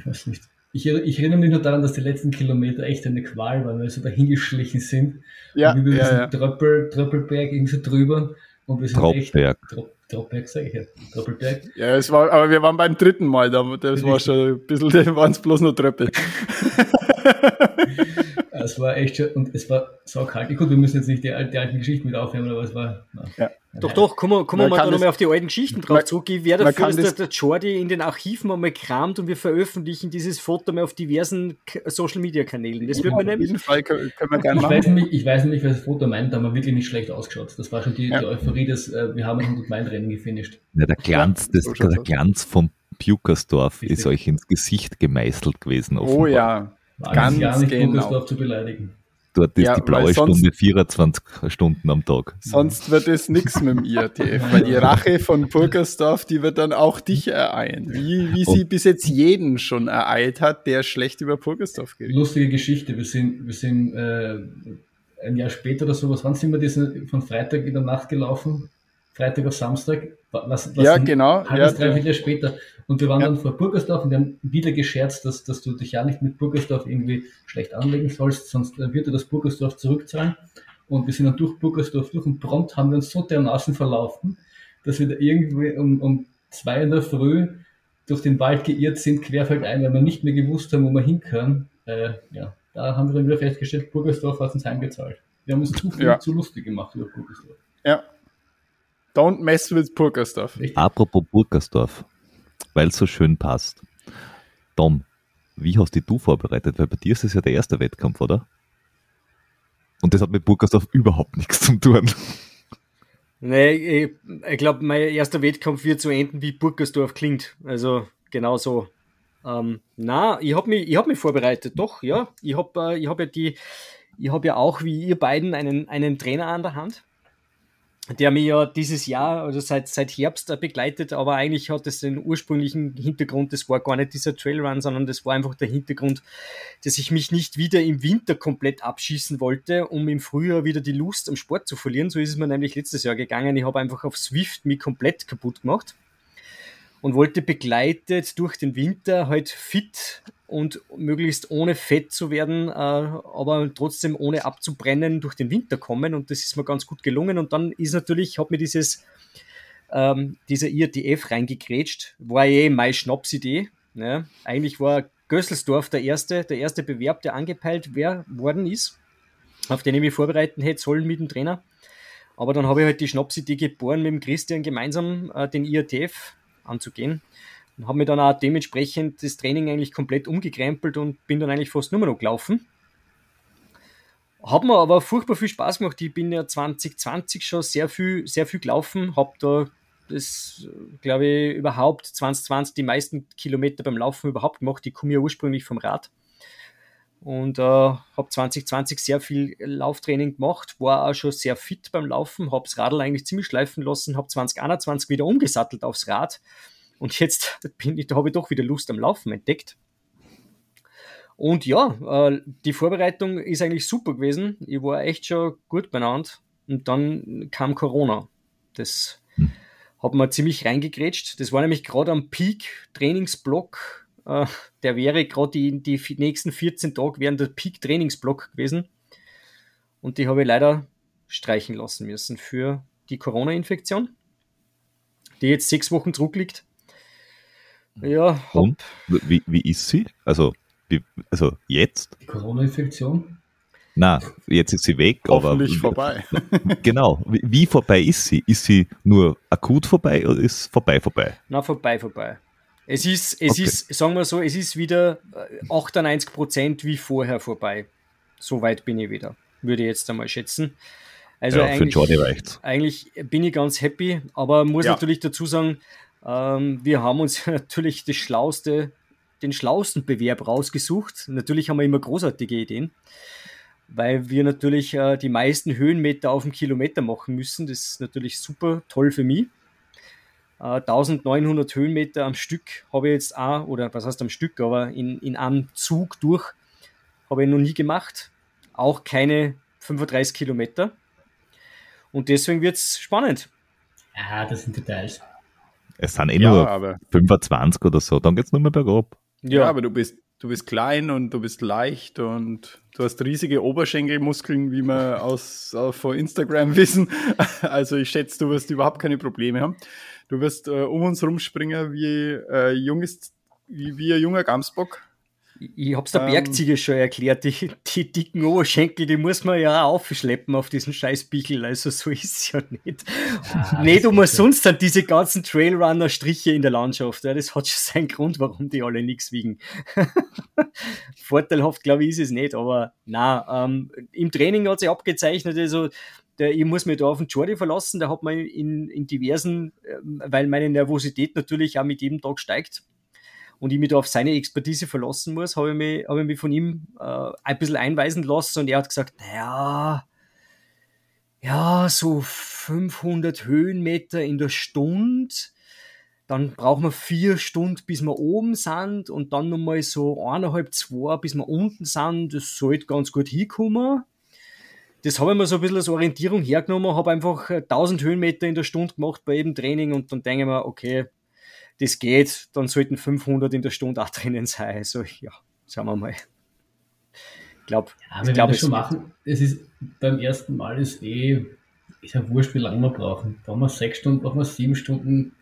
weiß nicht. Ich, ich, erinnere mich nur daran, dass die letzten Kilometer echt eine Qual waren, weil wir so dahingeschlichen sind. Ja, und wir ja, ja. Tröppel, Tröppelberg irgendwie so drüber. Und wir sind Troppberg. echt. Trop, Troppberg, sage ich ja. Troppelberg. Ja, es war, aber wir waren beim dritten Mal da. Das war schon ein bisschen, da waren es bloß nur Tröppel. es war echt schon, und es war so kalt. Gut, wir müssen jetzt nicht die, die alten Geschichten mit aufhören, aber es war. Na, ja. Doch, doch, kommen wir, kommen wir mal da nochmal auf die alten Geschichten drauf man, zurück. Ich werde dafür, dass der, der Jordi in den Archiven einmal kramt und wir veröffentlichen dieses Foto mal auf diversen Social Media Kanälen. Das ja, wird man nämlich. Auf jeden Fall können, können wir gerne ich machen. Weiß nicht, ich weiß nicht, welches Foto meint, da haben wir wirklich nicht schlecht ausgeschaut. Das war schon die, ja. die Euphorie, dass äh, wir haben ein 100 Meilen Rennen gefinisht. Ja, der Glanz, das, der Glanz vom Pukersdorf ist euch ins Gesicht gemeißelt gewesen. Offenbar. Oh ja. Ganz gar nicht genau. Pukersdorf zu beleidigen. Dort ist ja, die blaue Stunde 24 Stunden am Tag. Sonst wird es nichts mit dem IATF, weil die Rache von Burgersdorf, die wird dann auch dich ereilen. Wie, wie sie bis jetzt jeden schon ereilt hat, der schlecht über Burgersdorf geht. Lustige Geschichte. Wir sind, wir sind äh, ein Jahr später oder sowas, wann sind wir diesen, von Freitag in der Nacht gelaufen? Freitag auf Samstag? Was, was ja, genau. Halbes, ja, drei Jahre später. Und wir waren ja. dann vor Burgersdorf und wir haben wieder gescherzt, dass, dass du dich ja nicht mit Burgersdorf irgendwie schlecht anlegen sollst, sonst wird dir das Burgersdorf zurückzahlen. Und wir sind dann durch Burgersdorf durch und prompt haben wir uns so dermaßen verlaufen, dass wir da irgendwie um, um zwei in der Früh durch den Wald geirrt sind, querfeldein, weil wir nicht mehr gewusst haben, wo wir hinkommen. Äh, ja, da haben wir dann wieder festgestellt, Burgersdorf hat uns heimgezahlt. Wir haben uns zu viel ja. zu lustig gemacht über Burgersdorf. Ja. Don't mess with Burgersdorf. Apropos Burgersdorf weil es so schön passt. Tom, wie hast dich du vorbereitet? Weil bei dir ist es ja der erste Wettkampf, oder? Und das hat mit Burgersdorf überhaupt nichts zu tun. Nee, ich, ich glaube, mein erster Wettkampf wird so enden, wie Burgersdorf klingt. Also genau so. Ähm, na, ich habe mich, hab mich vorbereitet, doch, ja. Ich habe äh, hab ja die, ich habe ja auch wie ihr beiden einen, einen Trainer an der Hand der mich ja dieses Jahr, also seit, seit Herbst begleitet, aber eigentlich hat es den ursprünglichen Hintergrund, das war gar nicht dieser Trailrun, sondern das war einfach der Hintergrund, dass ich mich nicht wieder im Winter komplett abschießen wollte, um im Frühjahr wieder die Lust am Sport zu verlieren. So ist es mir nämlich letztes Jahr gegangen. Ich habe einfach auf Swift mich komplett kaputt gemacht und wollte begleitet durch den Winter halt fit und möglichst ohne Fett zu werden, äh, aber trotzdem ohne abzubrennen durch den Winter kommen. Und das ist mir ganz gut gelungen. Und dann ist natürlich, ich habe mir dieses, ähm, dieser IRTF reingekrätscht, war eh meine Schnapsidee. Ne? Eigentlich war Gösselsdorf der erste, der erste Bewerb, der angepeilt wer, worden ist, auf den ich mich vorbereiten hätte sollen mit dem Trainer. Aber dann habe ich halt die Schnapsidee geboren, mit dem Christian gemeinsam äh, den IRTF anzugehen. Und habe mir dann auch dementsprechend das Training eigentlich komplett umgekrempelt und bin dann eigentlich fast nur noch gelaufen. Hat mir aber furchtbar viel Spaß gemacht. Ich bin ja 2020 schon sehr viel, sehr viel gelaufen, habe da das, glaube ich, überhaupt 2020 die meisten Kilometer beim Laufen überhaupt gemacht. Ich komme ja ursprünglich vom Rad und äh, habe 2020 sehr viel Lauftraining gemacht, war auch schon sehr fit beim Laufen, habe das Radl eigentlich ziemlich schleifen lassen, habe 2021 wieder umgesattelt aufs Rad und jetzt bin ich, da habe ich doch wieder Lust am Laufen entdeckt. Und ja, äh, die Vorbereitung ist eigentlich super gewesen. Ich war echt schon gut benannt. Und dann kam Corona. Das hat mir ziemlich reingegrätscht. Das war nämlich gerade am Peak-Trainingsblock. Äh, der wäre gerade die, die nächsten 14 Tage während der Peak-Trainingsblock gewesen. Und die habe ich leider streichen lassen müssen für die Corona-Infektion, die jetzt sechs Wochen zurückliegt. Ja, hab, Und wie, wie ist sie? Also wie, also jetzt? Die Corona-Infektion? Na, jetzt ist sie weg. Hoffentlich aber, vorbei. genau. Wie, wie, vorbei ist sie? Ist sie nur akut vorbei oder ist vorbei vorbei? Na, vorbei vorbei. Es ist, es okay. ist, sagen wir so, es ist wieder 98 äh, Prozent wie vorher vorbei. So weit bin ich wieder, würde ich jetzt einmal schätzen. Also ja, eigentlich, eigentlich bin ich ganz happy, aber muss ja. natürlich dazu sagen, ähm, wir haben uns natürlich das Schlauste den schlausten Bewerb rausgesucht. Natürlich haben wir immer großartige Ideen, weil wir natürlich äh, die meisten Höhenmeter auf dem Kilometer machen müssen. Das ist natürlich super toll für mich. Äh, 1900 Höhenmeter am Stück habe ich jetzt auch, oder was heißt am Stück, aber in, in einem Zug durch habe ich noch nie gemacht. Auch keine 35 Kilometer. Und deswegen wird es spannend. Ja, das sind Details. Es sind eh ja, nur 25 oder so, dann geht es nur mehr bergab. Ja. ja, aber du bist, du bist klein und du bist leicht und du hast riesige Oberschenkelmuskeln, wie wir aus, von Instagram wissen. Also ich schätze, du wirst überhaupt keine Probleme haben. Du wirst äh, um uns rumspringen wie, äh, junges, wie, wie ein junger Gamsbock. Ich hab's der ähm, Bergziege schon erklärt, die, die dicken Oberschenkel, die muss man ja auch aufschleppen auf diesen scheiß Bichel, also so ist es ja nicht. Ja, nicht umsonst sind diese ganzen Trailrunner-Striche in der Landschaft, ja, das hat schon seinen Grund, warum die alle nichts wiegen. Vorteilhaft, glaube ich, ist es nicht, aber na, ähm, im Training hat sich abgezeichnet, also der, ich muss mich da auf den Jordi verlassen, der hat mir in, in diversen, äh, weil meine Nervosität natürlich auch mit jedem Tag steigt, und ich mich da auf seine Expertise verlassen muss, habe ich mich, habe ich mich von ihm äh, ein bisschen einweisen lassen und er hat gesagt, naja, ja, so 500 Höhenmeter in der Stunde, dann brauchen wir vier Stunden, bis wir oben sind und dann nochmal so eineinhalb, zwei, bis wir unten sind, das sollte ganz gut hinkommen. Das habe ich mir so ein bisschen als Orientierung hergenommen, habe einfach 1000 Höhenmeter in der Stunde gemacht bei jedem Training und dann denke ich mir, okay, das geht, dann sollten 500 in der Stunde auch drinnen sein. Also ja, schauen wir mal. Ich glaube, ja, ich glaube, schon machen. Es ist beim ersten Mal ist eh, ist ja wurscht, wie lange wir brauchen. Brauchen wir sechs Stunden, brauchen wir sieben Stunden,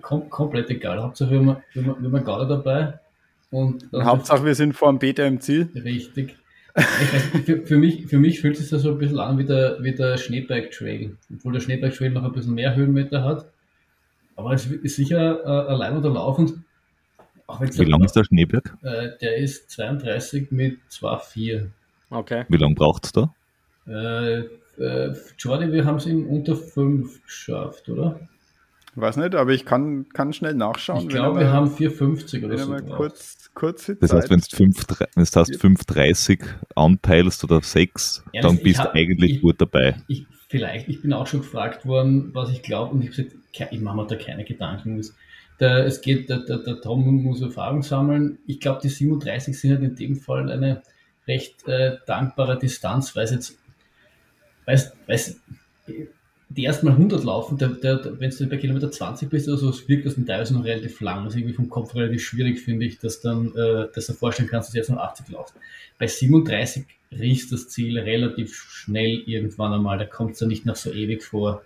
kom komplett egal. Hauptsache, wir haben, wir haben, wir haben dabei. Und Hauptsache, wir sind vor dem Beta im Ziel. Richtig. für, für, mich, für mich fühlt es sich so ein bisschen an wie der, wie der Schneeberg Trail. Obwohl der Schneeberg Trail noch ein bisschen mehr Höhenmeter hat. Aber es ist sicher äh, allein oder laufend. Wie lang ist der Schneeberg? Äh, der ist 32 mit 2,4. Okay. Wie lange braucht es da? Äh, äh, Jordi, wir haben es in unter 5 geschafft, oder? Weiß nicht, aber ich kann, kann schnell nachschauen. Ich glaube, wir haben 4,50 oder so. Kurz, kurze das heißt, wenn du 5,30 anpeilst oder 6, ja, dann bist du eigentlich ich, gut dabei. Ich, vielleicht, ich bin auch schon gefragt worden, was ich glaube, und ich habe gesagt, ich mache mir da keine Gedanken. Der, es geht, der, der, der Tom muss Erfahrung sammeln. Ich glaube, die 37 sind halt in dem Fall eine recht äh, dankbare Distanz, weil es jetzt, weiß, weiß, die ersten Mal 100 laufen, der, der, wenn du bei Kilometer 20 bist oder so, es wirkt das teilweise noch relativ lang. Das ist irgendwie vom Kopf relativ schwierig, finde ich, dass, dann, äh, dass du vorstellen kannst, dass du jetzt noch 80 laufst. Bei 37 riechst das Ziel relativ schnell irgendwann einmal, da kommt es ja nicht noch so ewig vor.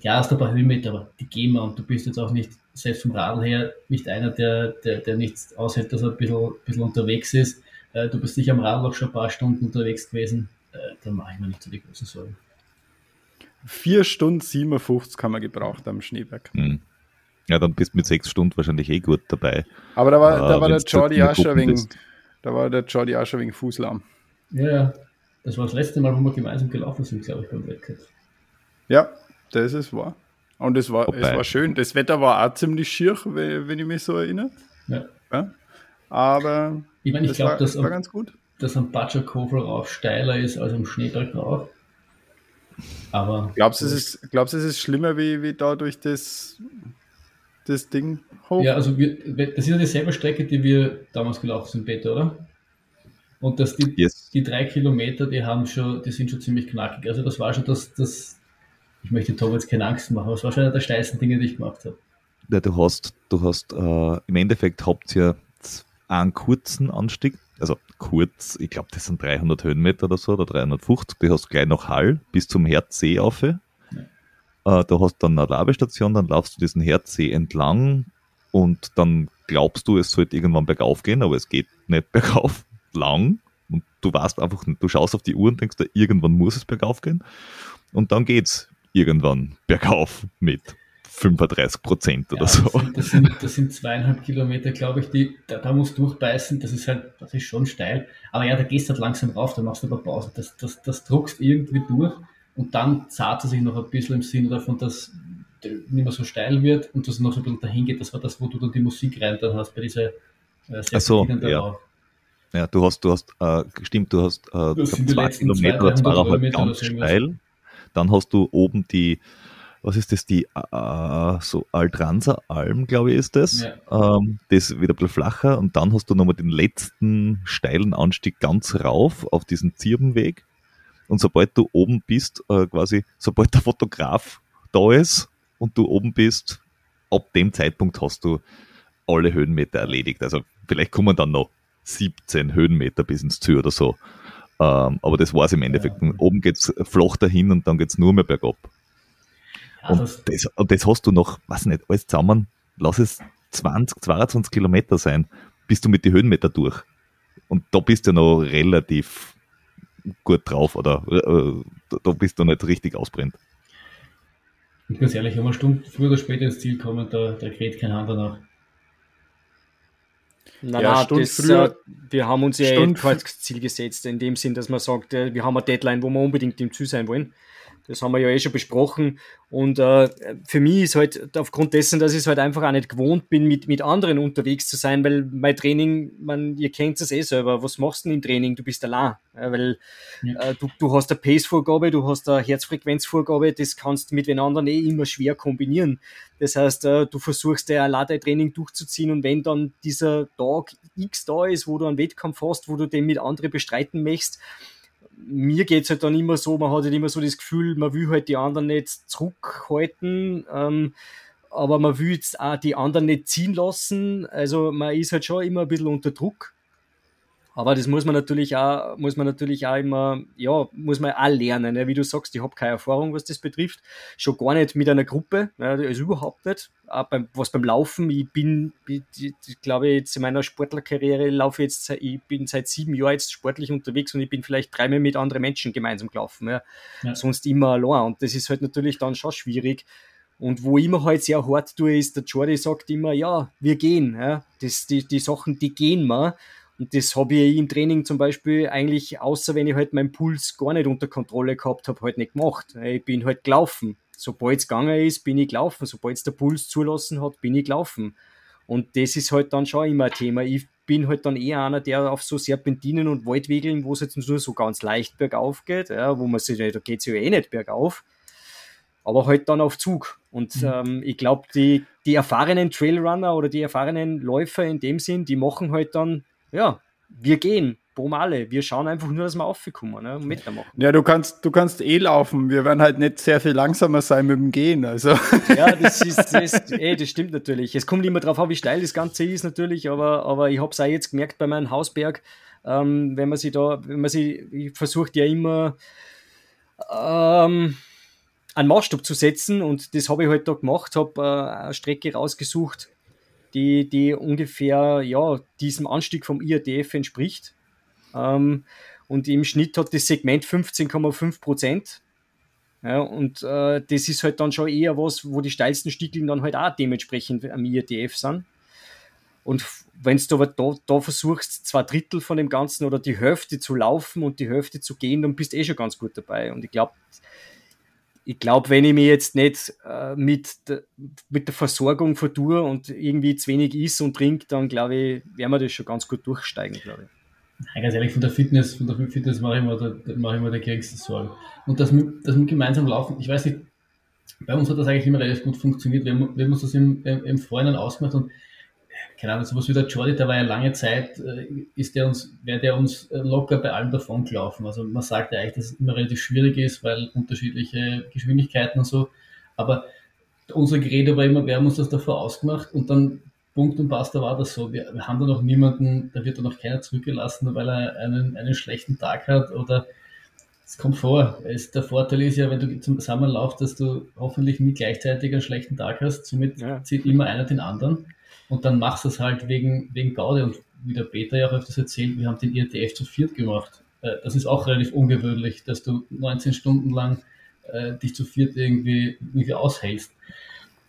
Ja, hast ein paar Höhenmeter, aber die gehen wir und du bist jetzt auch nicht, selbst vom Radl her, nicht einer, der, der, der nichts aushält, dass er ein bisschen, bisschen unterwegs ist. Äh, du bist sicher am Radl auch schon ein paar Stunden unterwegs gewesen. Äh, da mache ich mir nicht so die großen Sorgen. 4 Stunden 57 kann man gebraucht am Schneeberg. Hm. Ja, dann bist du mit 6 Stunden wahrscheinlich eh gut dabei. Aber da war, äh, da war der Jordi schon wegen, da war der Jordi schon wegen Fußlahm. Ja, Das war das letzte Mal, wo wir gemeinsam gelaufen sind, glaube ich, beim Wettkampf. Ja, das ist wahr. Und es war, es war schön. Das Wetter war auch ziemlich schier, wenn ich mich so erinnere. Ja. ja. Aber ich meine, ich glaube, dass, war ganz gut. dass am Batschakofel rauf steiler ist als am Schneeberg rauf. Aber. Glaubst du, es ist, glaubst, es ist schlimmer wie, wie da durch das, das Ding hoch? Ja, also wir, das ist ja dieselbe Strecke, die wir damals gelaufen sind, Peter, oder? Und dass die, yes. die drei Kilometer, die haben schon, die sind schon ziemlich knackig. Also das war schon das, das ich möchte Tom jetzt keine Angst machen, aber es war schon einer der steilsten Dinge, die ich gemacht habe. Ja, du hast, du hast äh, im Endeffekt habt ihr einen kurzen Anstieg, also kurz, ich glaube, das sind 300 Höhenmeter oder so, oder 350, die hast gleich nach Hall bis zum Herdsee auf. Ja. Äh, da hast dann eine Labestation, dann laufst du diesen Herdsee entlang und dann glaubst du, es sollte irgendwann bergauf gehen, aber es geht nicht bergauf lang und du weißt einfach, du schaust auf die Uhr und denkst, irgendwann muss es bergauf gehen und dann geht's irgendwann bergauf mit 35 Prozent oder ja, so. Das sind, das, sind, das sind, zweieinhalb Kilometer, glaube ich, die, da, da musst du durchbeißen, das ist halt, das ist schon steil. Aber ja, da gehst du halt langsam rauf, da machst du aber Pause. Das, das, das druckst irgendwie durch und dann zahlt es sich noch ein bisschen im Sinne davon, dass nicht mehr so steil wird und dass es noch so ein bisschen dahin geht. Das war das, wo du dann die Musik rein dann hast bei dieser äh, Ach so, ja. Ja, du hast, du hast, äh, stimmt, du hast äh, zwei Kilometer oder zweieinhalb ganz steil. Dann hast du oben die, was ist das, die äh, so Altranser Alm, glaube ich, ist das. Ja. Ähm, das wieder ein bisschen flacher und dann hast du nochmal den letzten steilen Anstieg ganz rauf auf diesen Zirbenweg. Und sobald du oben bist, äh, quasi, sobald der Fotograf da ist und du oben bist, ab dem Zeitpunkt hast du alle Höhenmeter erledigt. Also vielleicht kommen dann noch 17 Höhenmeter bis ins Ziel oder so. Ähm, aber das war es im Endeffekt. Ja. Oben es flach dahin und dann geht es nur mehr bergab. Und, das, das, und das hast du noch, weiß nicht, alles zusammen, lass es 20, 22 Kilometer sein, bist du mit den Höhenmeter durch. Und da bist du noch relativ gut drauf oder äh, da bist du nicht richtig ausbrennt. Ich bin ehrlich, wenn wir eine Stunde früher oder später ins Ziel kommen, da, da kräht kein Hand danach. Nein, ja, nein, das, früher, äh, wir haben uns ja kein Ziel gesetzt, in dem Sinn, dass man sagt, äh, wir haben eine Deadline, wo wir unbedingt im Ziel sein wollen. Das haben wir ja eh schon besprochen. Und äh, für mich ist halt aufgrund dessen, dass ich es halt einfach auch nicht gewohnt bin, mit, mit anderen unterwegs zu sein, weil mein Training, man, ihr kennt es eh selber, was machst du denn im Training? Du bist allein. Ja, weil ja. äh, du, du hast eine Pace-Vorgabe, du hast eine Herzfrequenzvorgabe, das kannst du mit den anderen eh immer schwer kombinieren. Das heißt, äh, du versuchst ja allein dein Training durchzuziehen und wenn dann dieser Tag X da ist, wo du einen Wettkampf hast, wo du den mit anderen bestreiten möchtest, mir geht es halt dann immer so, man hat halt immer so das Gefühl, man will halt die anderen nicht zurückhalten, ähm, aber man will jetzt auch die anderen nicht ziehen lassen. Also man ist halt schon immer ein bisschen unter Druck. Aber das muss man natürlich auch, muss man natürlich auch immer, ja, muss man auch lernen. Ne? Wie du sagst, ich habe keine Erfahrung, was das betrifft. Schon gar nicht mit einer Gruppe, ne? also überhaupt nicht. Beim, was beim Laufen, ich bin, ich, ich glaube jetzt in meiner Sportlerkarriere laufe jetzt, ich bin seit sieben Jahren jetzt sportlich unterwegs und ich bin vielleicht dreimal mit anderen Menschen gemeinsam gelaufen. Ja? ja. Sonst immer allein. Und das ist halt natürlich dann schon schwierig. Und wo immer halt sehr hart tue, ist, der Jordi sagt immer, ja, wir gehen. Ja? Das, die, die Sachen, die gehen mal. Und das habe ich im Training zum Beispiel eigentlich, außer wenn ich halt meinen Puls gar nicht unter Kontrolle gehabt habe, halt nicht gemacht. Ich bin halt gelaufen. Sobald es gegangen ist, bin ich gelaufen. Sobald es der Puls zulassen hat, bin ich gelaufen. Und das ist halt dann schon immer ein Thema. Ich bin halt dann eher einer, der auf so Serpentinen und Waldwegeln, wo es jetzt nur so ganz leicht bergauf geht, ja, wo man sich, da geht es ja eh nicht bergauf, aber halt dann auf Zug. Und mhm. ähm, ich glaube, die, die erfahrenen Trailrunner oder die erfahrenen Läufer in dem Sinn, die machen halt dann ja, wir gehen, boom alle. Wir schauen einfach nur, dass wir aufkommen ne, und mitmachen. Ja, du kannst, du kannst eh laufen. Wir werden halt nicht sehr viel langsamer sein mit dem Gehen. Also. Ja, das, ist, das, ey, das stimmt natürlich. Es kommt immer darauf an, wie steil das Ganze ist natürlich, aber, aber ich habe es auch jetzt gemerkt bei meinem Hausberg, ähm, wenn man sich da, wenn man sich, versucht ja immer ähm, einen Maßstab zu setzen und das habe ich halt da gemacht, habe äh, eine Strecke rausgesucht, die, die ungefähr ja, diesem Anstieg vom IADF entspricht. Ähm, und im Schnitt hat das Segment 15,5 Prozent. Ja, und äh, das ist halt dann schon eher was, wo die steilsten Stiegeln dann halt auch dementsprechend am IADF sind. Und wenn du aber da, da versuchst, zwei Drittel von dem Ganzen oder die Hälfte zu laufen und die Hälfte zu gehen, dann bist du eh schon ganz gut dabei. Und ich glaube, ich glaube, wenn ich mir jetzt nicht äh, mit, de, mit der Versorgung verdure und irgendwie zu wenig isst und trinkt, dann glaube ich, werden wir das schon ganz gut durchsteigen, glaube ich. Ja, ganz ehrlich, von der Fitness, von der Fitness mache ich mir da, mache ich mir der geringste Sorgen. Und das mit, das mit gemeinsam laufen, ich weiß nicht, bei uns hat das eigentlich immer relativ gut funktioniert. Wir, wir haben uns das im, im Vorhinein ausgemacht und keine Ahnung, sowas wie der Jordi, der war ja lange Zeit, äh, ist der uns, wäre der uns äh, locker bei allem davon gelaufen. Also man sagt ja eigentlich, dass es immer relativ schwierig ist, weil unterschiedliche Geschwindigkeiten und so. Aber unser Gerede war immer, wir haben uns das davor ausgemacht und dann Punkt und Basta war das so. Wir, haben da noch niemanden, da wird da noch keiner zurückgelassen, weil er einen, einen schlechten Tag hat oder es kommt vor. Es, der Vorteil ist ja, wenn du zum Zusammenlauf, dass du hoffentlich nie gleichzeitig einen schlechten Tag hast. Somit ja. zieht immer einer den anderen. Und dann machst du es halt wegen, wegen Gaude. Und wie der Peter ja auch öfters erzählt, wir haben den IRTF zu viert gemacht. Äh, das ist auch relativ ungewöhnlich, dass du 19 Stunden lang äh, dich zu viert irgendwie, irgendwie aushältst.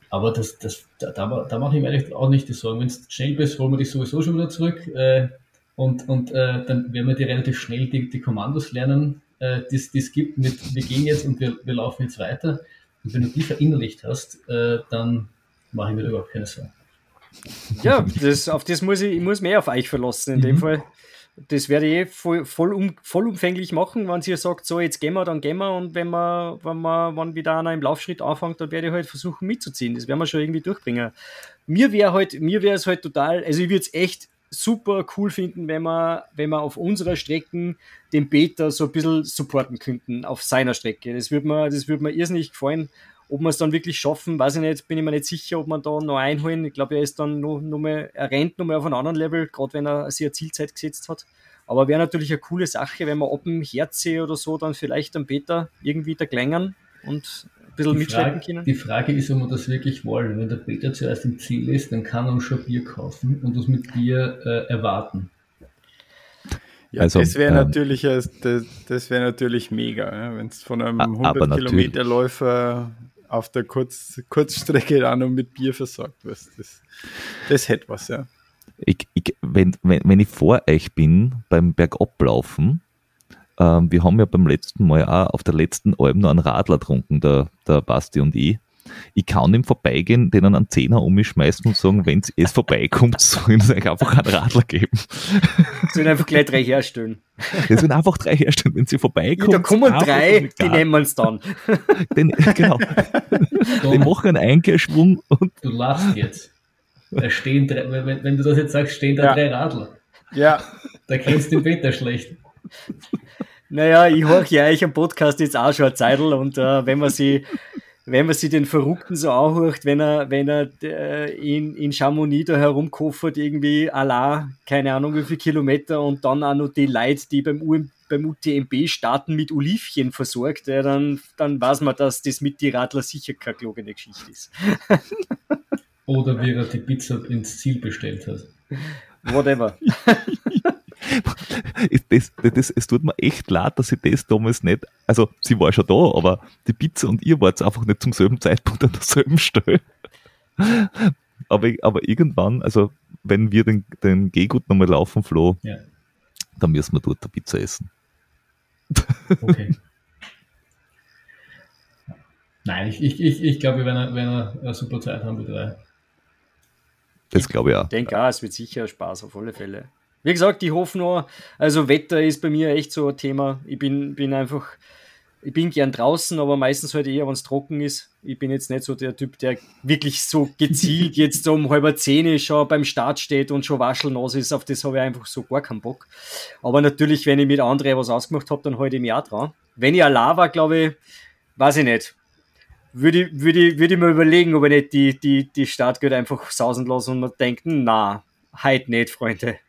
Aber das, das, da, da, da mache ich mir ehrlich auch nicht die Sorgen. Wenn du schnell bist, holen wir dich sowieso schon wieder zurück. Äh, und und äh, dann werden wir dir relativ schnell die, die Kommandos lernen, äh, die es gibt mit wir gehen jetzt und wir, wir laufen jetzt weiter. Und wenn du die verinnerlicht hast, äh, dann mache ich mir überhaupt keine Sorgen. Ja, das, auf das muss ich, ich muss mehr auf euch verlassen in mhm. dem Fall. Das werde ich eh voll, voll um, vollumfänglich machen, wenn ihr sagt, so jetzt gehen wir, dann gehen wir und wenn wir, wenn wir, wenn wieder einer im Laufschritt anfängt, dann werde ich halt versuchen mitzuziehen. Das werden wir schon irgendwie durchbringen. Mir wäre halt, mir wäre es halt total, also ich würde es echt super cool finden, wenn wir, wenn wir auf unserer Strecke den Beta so ein bisschen supporten könnten, auf seiner Strecke. Das würde mir, das würde mir irrsinnig gefallen. Ob wir es dann wirklich schaffen, weiß ich nicht, bin ich mir nicht sicher, ob man da noch einholen. Ich glaube, er ist dann noch, noch mal, er rennt noch mal auf einem anderen Level, gerade wenn er sich eine Zielzeit gesetzt hat. Aber wäre natürlich eine coole Sache, wenn wir ab dem Herze oder so dann vielleicht am Peter irgendwie da klängern und ein bisschen Frage, können. Die Frage ist, ob wir das wirklich wollen. Wenn der Peter zuerst im Ziel ist, dann kann er uns schon Bier kaufen und uns mit Bier äh, erwarten. Ja, also, das wäre ähm, natürlich, das, das wäre natürlich mega, wenn es von einem 100 Kilometer Läufer auf der Kurz, Kurzstrecke dann und mit Bier versorgt wirst. Das, das hätte was, ja. Ich, ich, wenn, wenn, wenn ich vor euch bin beim Bergablaufen, ähm, wir haben ja beim letzten Mal auch auf der letzten Alm noch einen Radler getrunken, der, der Basti und ich ich kann ihm vorbeigehen, denen einen Zehner um mich schmeißen und sagen, wenn es vorbeikommt, soll ich euch einfach einen Radler geben. Sollen einfach gleich drei herstellen. Es sind einfach drei herstellen, wenn sie vorbeikommen. Ja, da kommen drei, die nehmen wir uns dann. Den, genau. die machen einen Einkehrschwung und. Du lachst jetzt. Da stehen drei, wenn, wenn, du das jetzt sagst, stehen da ja. drei Radler. Ja. Da kennst du den Peter schlecht. Naja, ich höre ja euch am Podcast jetzt auch schon eine Zeitl und äh, wenn man sie wenn man sich den Verrückten so anhört, wenn er, wenn er äh, in, in Chamonix da herumkoffert, irgendwie Allah, keine Ahnung wie viele Kilometer und dann auch noch die Leute, die beim, UM, beim UTMB starten, mit Olivchen versorgt, ja, dann, dann weiß man, dass das mit die Radler sicher keine gelogene Geschichte ist. Oder wie er die Pizza ins Ziel bestellt hat. Whatever. das, das, es tut mir echt leid, dass ich das damals nicht, also sie war schon da, aber die Pizza und ihr wart einfach nicht zum selben Zeitpunkt an derselben Stelle. Aber, aber irgendwann, also wenn wir den, den Gehgut nochmal laufen, Flo, ja. dann müssen wir dort eine Pizza essen. Okay. Nein, ich, ich, ich, ich glaube, wir werden, werden eine super Zeit haben, wir drei. Das glaube ich auch. Ich denke auch, es wird sicher Spaß auf alle Fälle. Wie gesagt, ich hoffe nur, also Wetter ist bei mir echt so ein Thema. Ich bin, bin einfach, ich bin gern draußen, aber meistens halt eher, wenn es trocken ist. Ich bin jetzt nicht so der Typ, der wirklich so gezielt jetzt um halber Zehn schon beim Start steht und schon waschelnass ist. Auf das habe ich einfach so gar keinen Bock. Aber natürlich, wenn ich mit anderen was ausgemacht habe, dann halte ich mich auch dran. Wenn ich allein war, glaube ich, weiß ich nicht. Würde ich, würde, ich, würde ich mir überlegen, ob ich nicht die, die, die Startgeld einfach sausen lasse und mir denken, na, halt nicht, Freunde.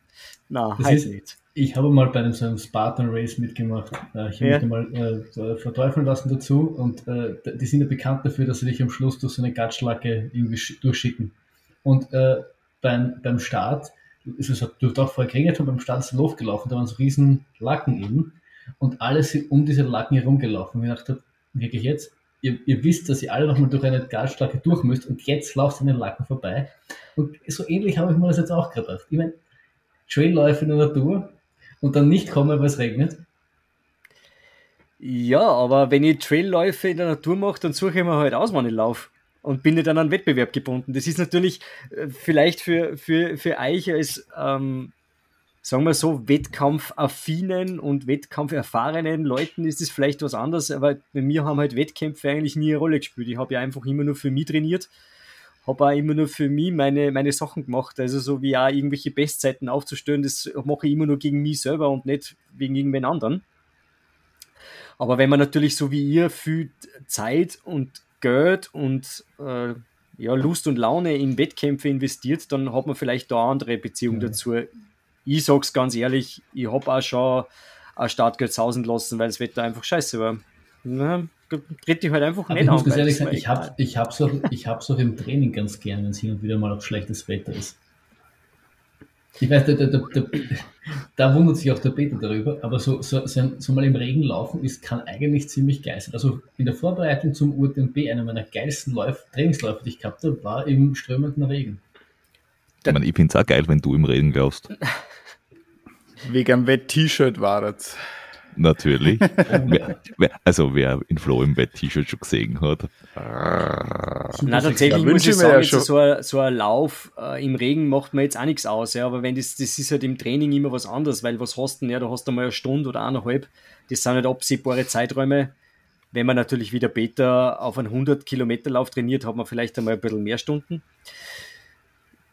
Na, das heißt nicht. Ich habe mal bei einem so einem Spartan Race mitgemacht. Äh, ich habe ja. mich mal äh, verteufeln lassen dazu und äh, die sind ja bekannt dafür, dass sie dich am Schluss durch so eine Gatschlacke irgendwie durchschicken. Und äh, beim, beim Start ist es, du hast auch vorher geregnet und beim Start ist Luft gelaufen, da waren so riesen Lacken eben und alle sind um diese Lacken herumgelaufen. Und ich dachte, wirklich jetzt? ihr, ihr wisst, dass ihr alle nochmal durch eine Gasstrecke durch müsst und jetzt lauft ihr an den Lacken vorbei. Und so ähnlich habe ich mir das jetzt auch gedacht. Ich meine, Trailläufe in der Natur und dann nicht kommen, weil es regnet. Ja, aber wenn ich Trailläufe in der Natur mache, dann suche ich mir halt aus, wann ich laufe und bin nicht an einen Wettbewerb gebunden. Das ist natürlich äh, vielleicht für, für, für euch als, ähm, sagen wir so, wettkampfaffinen und wettkampferfahrenen Leuten ist es vielleicht was anderes, aber bei mir haben halt Wettkämpfe eigentlich nie eine Rolle gespielt. Ich habe ja einfach immer nur für mich trainiert, habe auch immer nur für mich meine, meine Sachen gemacht. Also so wie auch irgendwelche Bestzeiten aufzustellen, das mache ich immer nur gegen mich selber und nicht wegen irgendwen anderen. Aber wenn man natürlich so wie ihr viel Zeit und Geld und äh, ja, Lust und Laune in Wettkämpfe investiert, dann hat man vielleicht da andere Beziehung mhm. dazu. Ich sag's ganz ehrlich, ich habe auch schon ein Startgeld sausen lassen, weil das Wetter einfach scheiße war. Na, tritt ich halt einfach Aber nicht ich muss ganz ehrlich sagen, ich habe ich hab's auch, auch im Training ganz gern, wenn es hin und wieder mal auch schlechtes Wetter ist. Ich weiß, da, da, da, da, wundert sich auch der Peter darüber, aber so, so, so, so, mal im Regen laufen ist, kann eigentlich ziemlich geil sein. Also in der Vorbereitung zum UTMB, einer meiner geilsten Läuf Trainingsläufe, die ich gehabt habe, war im strömenden Regen. Ich, mein, ich finde es auch geil, wenn du im Regen laufst. Wegen einem Wett-T-Shirt war es. Natürlich. also wer in Flo im Bett-T-Shirt schon gesehen hat. Na, tatsächlich muss ich sagen, ja so, ein, so ein Lauf äh, im Regen macht mir jetzt auch nichts aus, ja, aber wenn das, das ist halt im Training immer was anderes, weil was hast du denn, ja, da hast du mal eine Stunde oder eineinhalb, das sind halt absehbare Zeiträume. Wenn man natürlich wieder Beta auf einen 100 Kilometer Lauf trainiert, hat man vielleicht einmal ein bisschen mehr Stunden.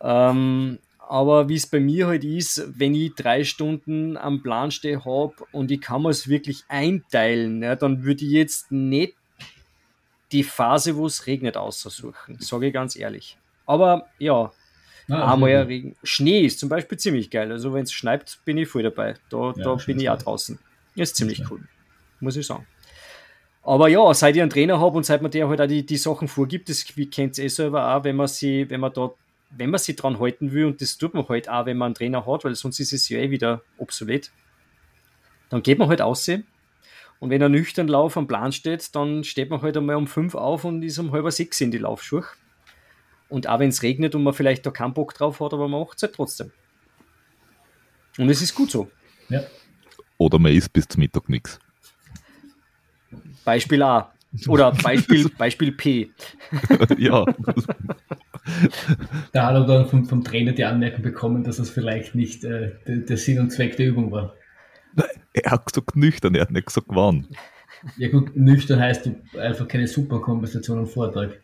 Ähm, aber wie es bei mir halt ist, wenn ich drei Stunden am Plan stehe habe und ich kann mir es wirklich einteilen, ja, dann würde ich jetzt nicht die Phase, wo es regnet, aussuchen. Sage ich ganz ehrlich. Aber ja, ah, einmal ja Regen. Schnee ist zum Beispiel ziemlich geil. Also wenn es schneit, bin ich voll dabei. Da, ja, da bin ich auch draußen. Ist ziemlich cool. Muss ich sagen. Aber ja, seit ich einen Trainer habe und seit man der halt auch die, die Sachen vorgibt, das kennt ihr eh selber auch, wenn man sie, wenn man da wenn man sich dran halten will, und das tut man halt auch, wenn man einen Trainer hat, weil sonst ist es ja eh wieder obsolet, dann geht man halt aussehen. Und wenn er nüchtern Lauf am Plan steht, dann steht man halt einmal um fünf auf und ist um halb sechs in die Laufschuhe. Und auch wenn es regnet und man vielleicht da keinen Bock drauf hat, aber man macht es halt trotzdem. Und es ist gut so. Ja. Oder man isst bis zum Mittag nichts. Beispiel A. Oder Beispiel, Beispiel P. ja. Da hat er dann vom, vom Trainer die Anmerkung bekommen, dass es vielleicht nicht äh, der, der, Sinn und Zweck der Übung war. Er hat gesagt nüchtern, er hat nicht gesagt wann. Ja gut, nüchtern heißt einfach keine Superkompensation am Vortrag.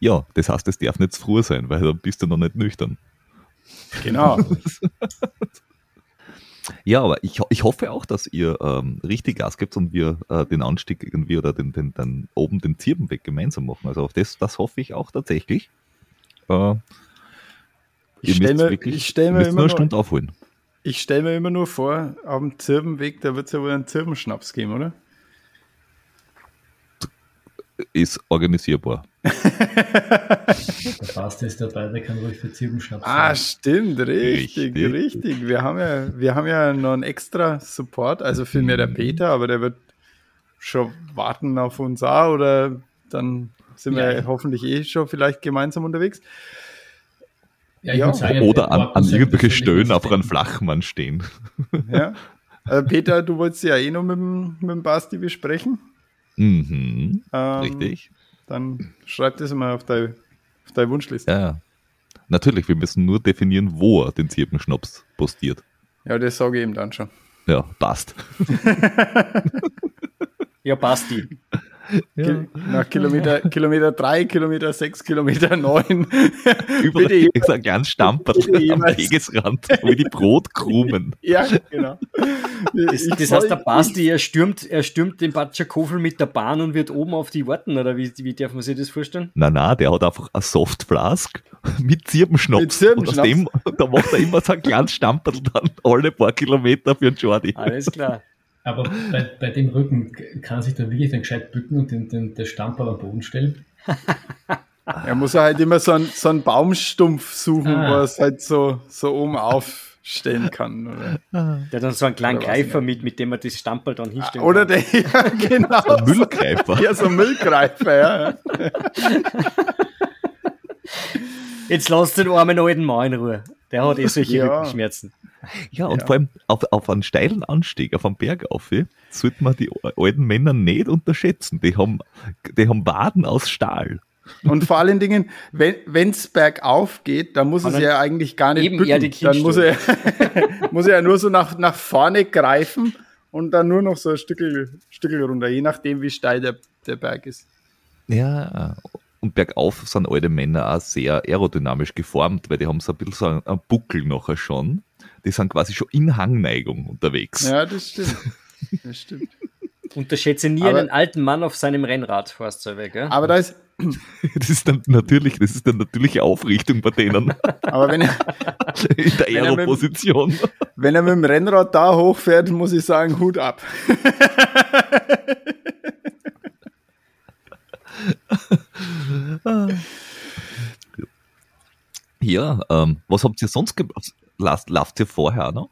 Ja, das heißt, es darf nicht zu früh sein, weil dann bist du noch nicht nüchtern. Genau. Ja, aber ich, ich hoffe auch, dass ihr ähm, richtig Gas gebt und wir äh, den Anstieg irgendwie oder den, den, den oben den Zirbenweg gemeinsam machen. Also auf das, das hoffe ich auch tatsächlich. Äh, ich stelle mir, wirklich, ich stell mir immer nur eine Stunde aufholen. Ich stelle mir immer nur vor, auf dem Zirbenweg, da wird es ja wohl einen Zirbenschnaps geben, oder? Ist organisierbar. der Fast ist dabei, der kann ruhig für Zirbenschnaps Ah, stimmt, richtig, richtig, richtig. Wir haben ja, wir haben ja noch einen extra Support, also vielmehr der mhm. Peter, aber der wird schon warten auf uns auch oder dann sind ja. wir hoffentlich eh schon vielleicht gemeinsam unterwegs. Ja, ja. Sagen, oder an, an irgendwelche Stöhnen auf einem Flachmann stehen. Ja. Äh, Peter, du wolltest ja eh noch mit dem, mit dem Basti besprechen. Mhm, ähm, richtig. Dann schreib das mal auf deine, auf deine Wunschliste. Ja, natürlich. Wir müssen nur definieren, wo er den Zirpenschnaps postiert. Ja, das sage ich ihm dann schon. Ja, passt. ja, Basti. Ja. Nach Kilometer, Kilometer 3, Kilometer 6, Kilometer 9. Überall ist ein ganz Stamperl am Wegesrand, wie die Brotkrumen. Ja, genau. Das, das heißt, der Basti, er stürmt, er stürmt den Batschakofel mit der Bahn und wird oben auf die warten, oder wie, wie darf man sich das vorstellen? Nein, nein, der hat einfach eine Softflask mit Zirbenschnaps. Mit Zirbenschnaps. Und aus dem, da macht er immer so ein kleines Stamperl dann alle paar Kilometer für den Jordi. Alles klar. Aber bei, bei dem Rücken kann sich da wirklich dann gescheit bücken und den, den, den Stamperl am Boden stellen. Er muss halt immer so einen, so einen Baumstumpf suchen, ah. wo es halt so, so oben auf, stellen kann. Oder, der dann so einen kleinen Greifer mit, mit dem man das Stamperl dann hinstellen oder kann. der, ja, genau. So ein Müllgreifer. Ja, so ein Müllgreifer, ja. Jetzt lass den armen alten Mann in Ruhe. Der hat eh solche Ja. Rückenschmerzen. Ja, und Ja. vor allem auf, auf einen steilen Anstieg, auf einen Berg auf, sollte man die alten Männer nicht unterschätzen. Die haben, die haben Waden aus Stahl. Und vor allen Dingen, wenn es bergauf geht, dann muss es er ja eigentlich gar nicht bücken. Dann muss er, muss er ja nur so nach, nach vorne greifen und dann nur noch so ein Stückel, Stückel runter, je nachdem, wie steil der, der Berg ist. Ja, und bergauf sind alte Männer auch sehr aerodynamisch geformt, weil die haben so ein bisschen so einen, einen Buckel nachher schon. Die sind quasi schon in Hangneigung unterwegs. Ja, das stimmt. Das stimmt. Unterschätze nie Aber- einen alten Mann auf seinem Rennrad, Horst gell? Aber da ist, Das ist dann natürlich, das ist dann natürliche Aufrichtung bei denen aber wenn er, in der er Aero-Position. wenn er mit dem Rennrad da hochfährt, muss ich sagen, Hut ab. Ja, ähm, was habt ihr sonst gemacht? Lauft ihr vorher noch?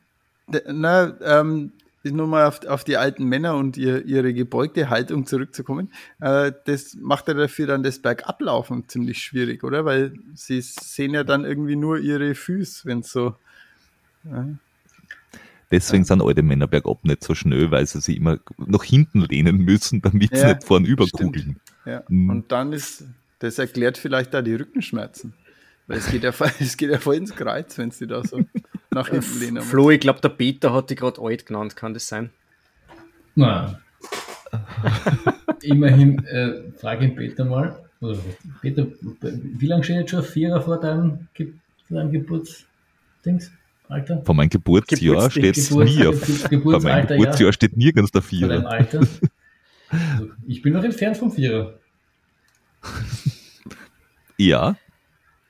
Na, ähm, nur mal auf, auf die alten Männer und ihr, ihre gebeugte Haltung zurückzukommen. Äh, das macht ja dafür dann das Bergablaufen ziemlich schwierig, oder? Weil sie sehen ja dann irgendwie nur ihre Füße, wenn so. Deswegen sind alte Männer bergab nicht so schnell, weil sie sich immer nach hinten lehnen müssen, damit sie Ja, nicht vorn überkugeln. Ja. Mhm. Und dann ist, das erklärt vielleicht da die Rückenschmerzen. Weil es geht ja, voll- es geht ja voll ins Kreuz, wenn sie da so nach hinten lehnen. Flo, ich glaube, der Peter hat die gerade alt genannt, kann das sein? Na. Immerhin, äh, frage ihn Peter mal. Oder Peter, wie lange steht jetzt schon ein Vierer vor deinem, Ge vor deinem Geburtsdings? Alter? Von meinem Geburtsjahr steht es nie auf. Meinem Geburtsalter, ja. Geburtsjahr steht nirgends der Von deinem Vierer. Alter. Also, ich bin noch entfernt vom Vierer. Ja,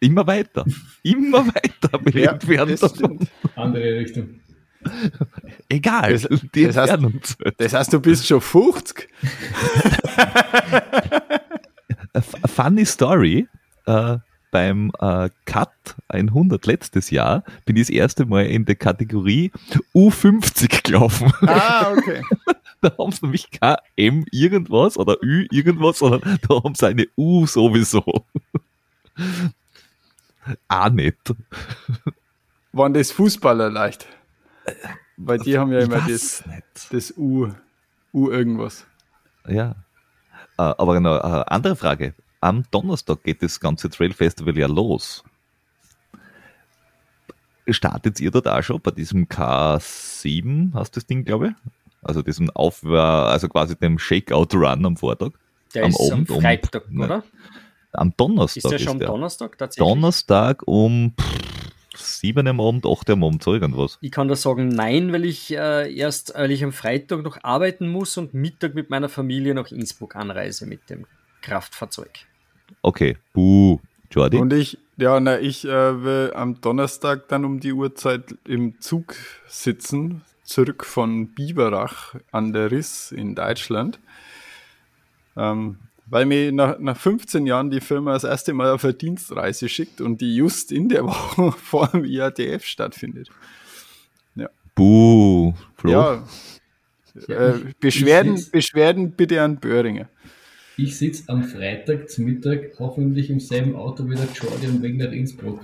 immer weiter. Immer weiter bin ich Ja, entfernt das davon. stimmt. Andere Richtung. Egal, Das- die das heißt-. Das heißt, du bist schon 50? A f- a funny Story. Äh, beim äh, Cut 100 letztes Jahr bin ich das erste Mal in der Kategorie U50 gelaufen. Ah, okay. Da haben sie nämlich kein M irgendwas oder Ü irgendwas, sondern da haben sie eine U sowieso. Auch nicht. Waren das Fußballer leicht? Weil die haben ja immer das, das U, U irgendwas. Ja. Äh, aber eine äh, andere Frage. Am Donnerstag geht das ganze Trail Festival ja los. Startet ihr dort auch schon bei diesem K7, hast du das Ding, glaube ich? Also diesem Aufwär, also quasi dem Shakeout-Run am Vortag. Der Am ist am Abend um- Freitag, ne, oder? Am Donnerstag Ist der schon am Donnerstag tatsächlich? Donnerstag um pff, 7 am Abend, 8 am Abend, so irgendwas. Ich kann da sagen nein, weil ich äh, erst, weil ich am Freitag noch arbeiten muss und Mittag mit meiner Familie nach Innsbruck anreise mit dem Kraftfahrzeug. Okay, buh, Jordi. Und ich, ja, na, ich äh, will am Donnerstag dann um die Uhrzeit im Zug sitzen, zurück von Biberach an der Riss in Deutschland. Ähm, weil mir nach, nach 15 Jahren die Firma das erste Mal auf eine Dienstreise schickt und die just in der Woche vor dem IATF stattfindet. buh, Flo. Ja. Ja, Äh, Beschwerden, sitz- Beschwerden bitte an Böhringer. Ich sitze am Freitag zum Mittag hoffentlich im selben Auto wie der Jordi und wegen nach Innsbruck.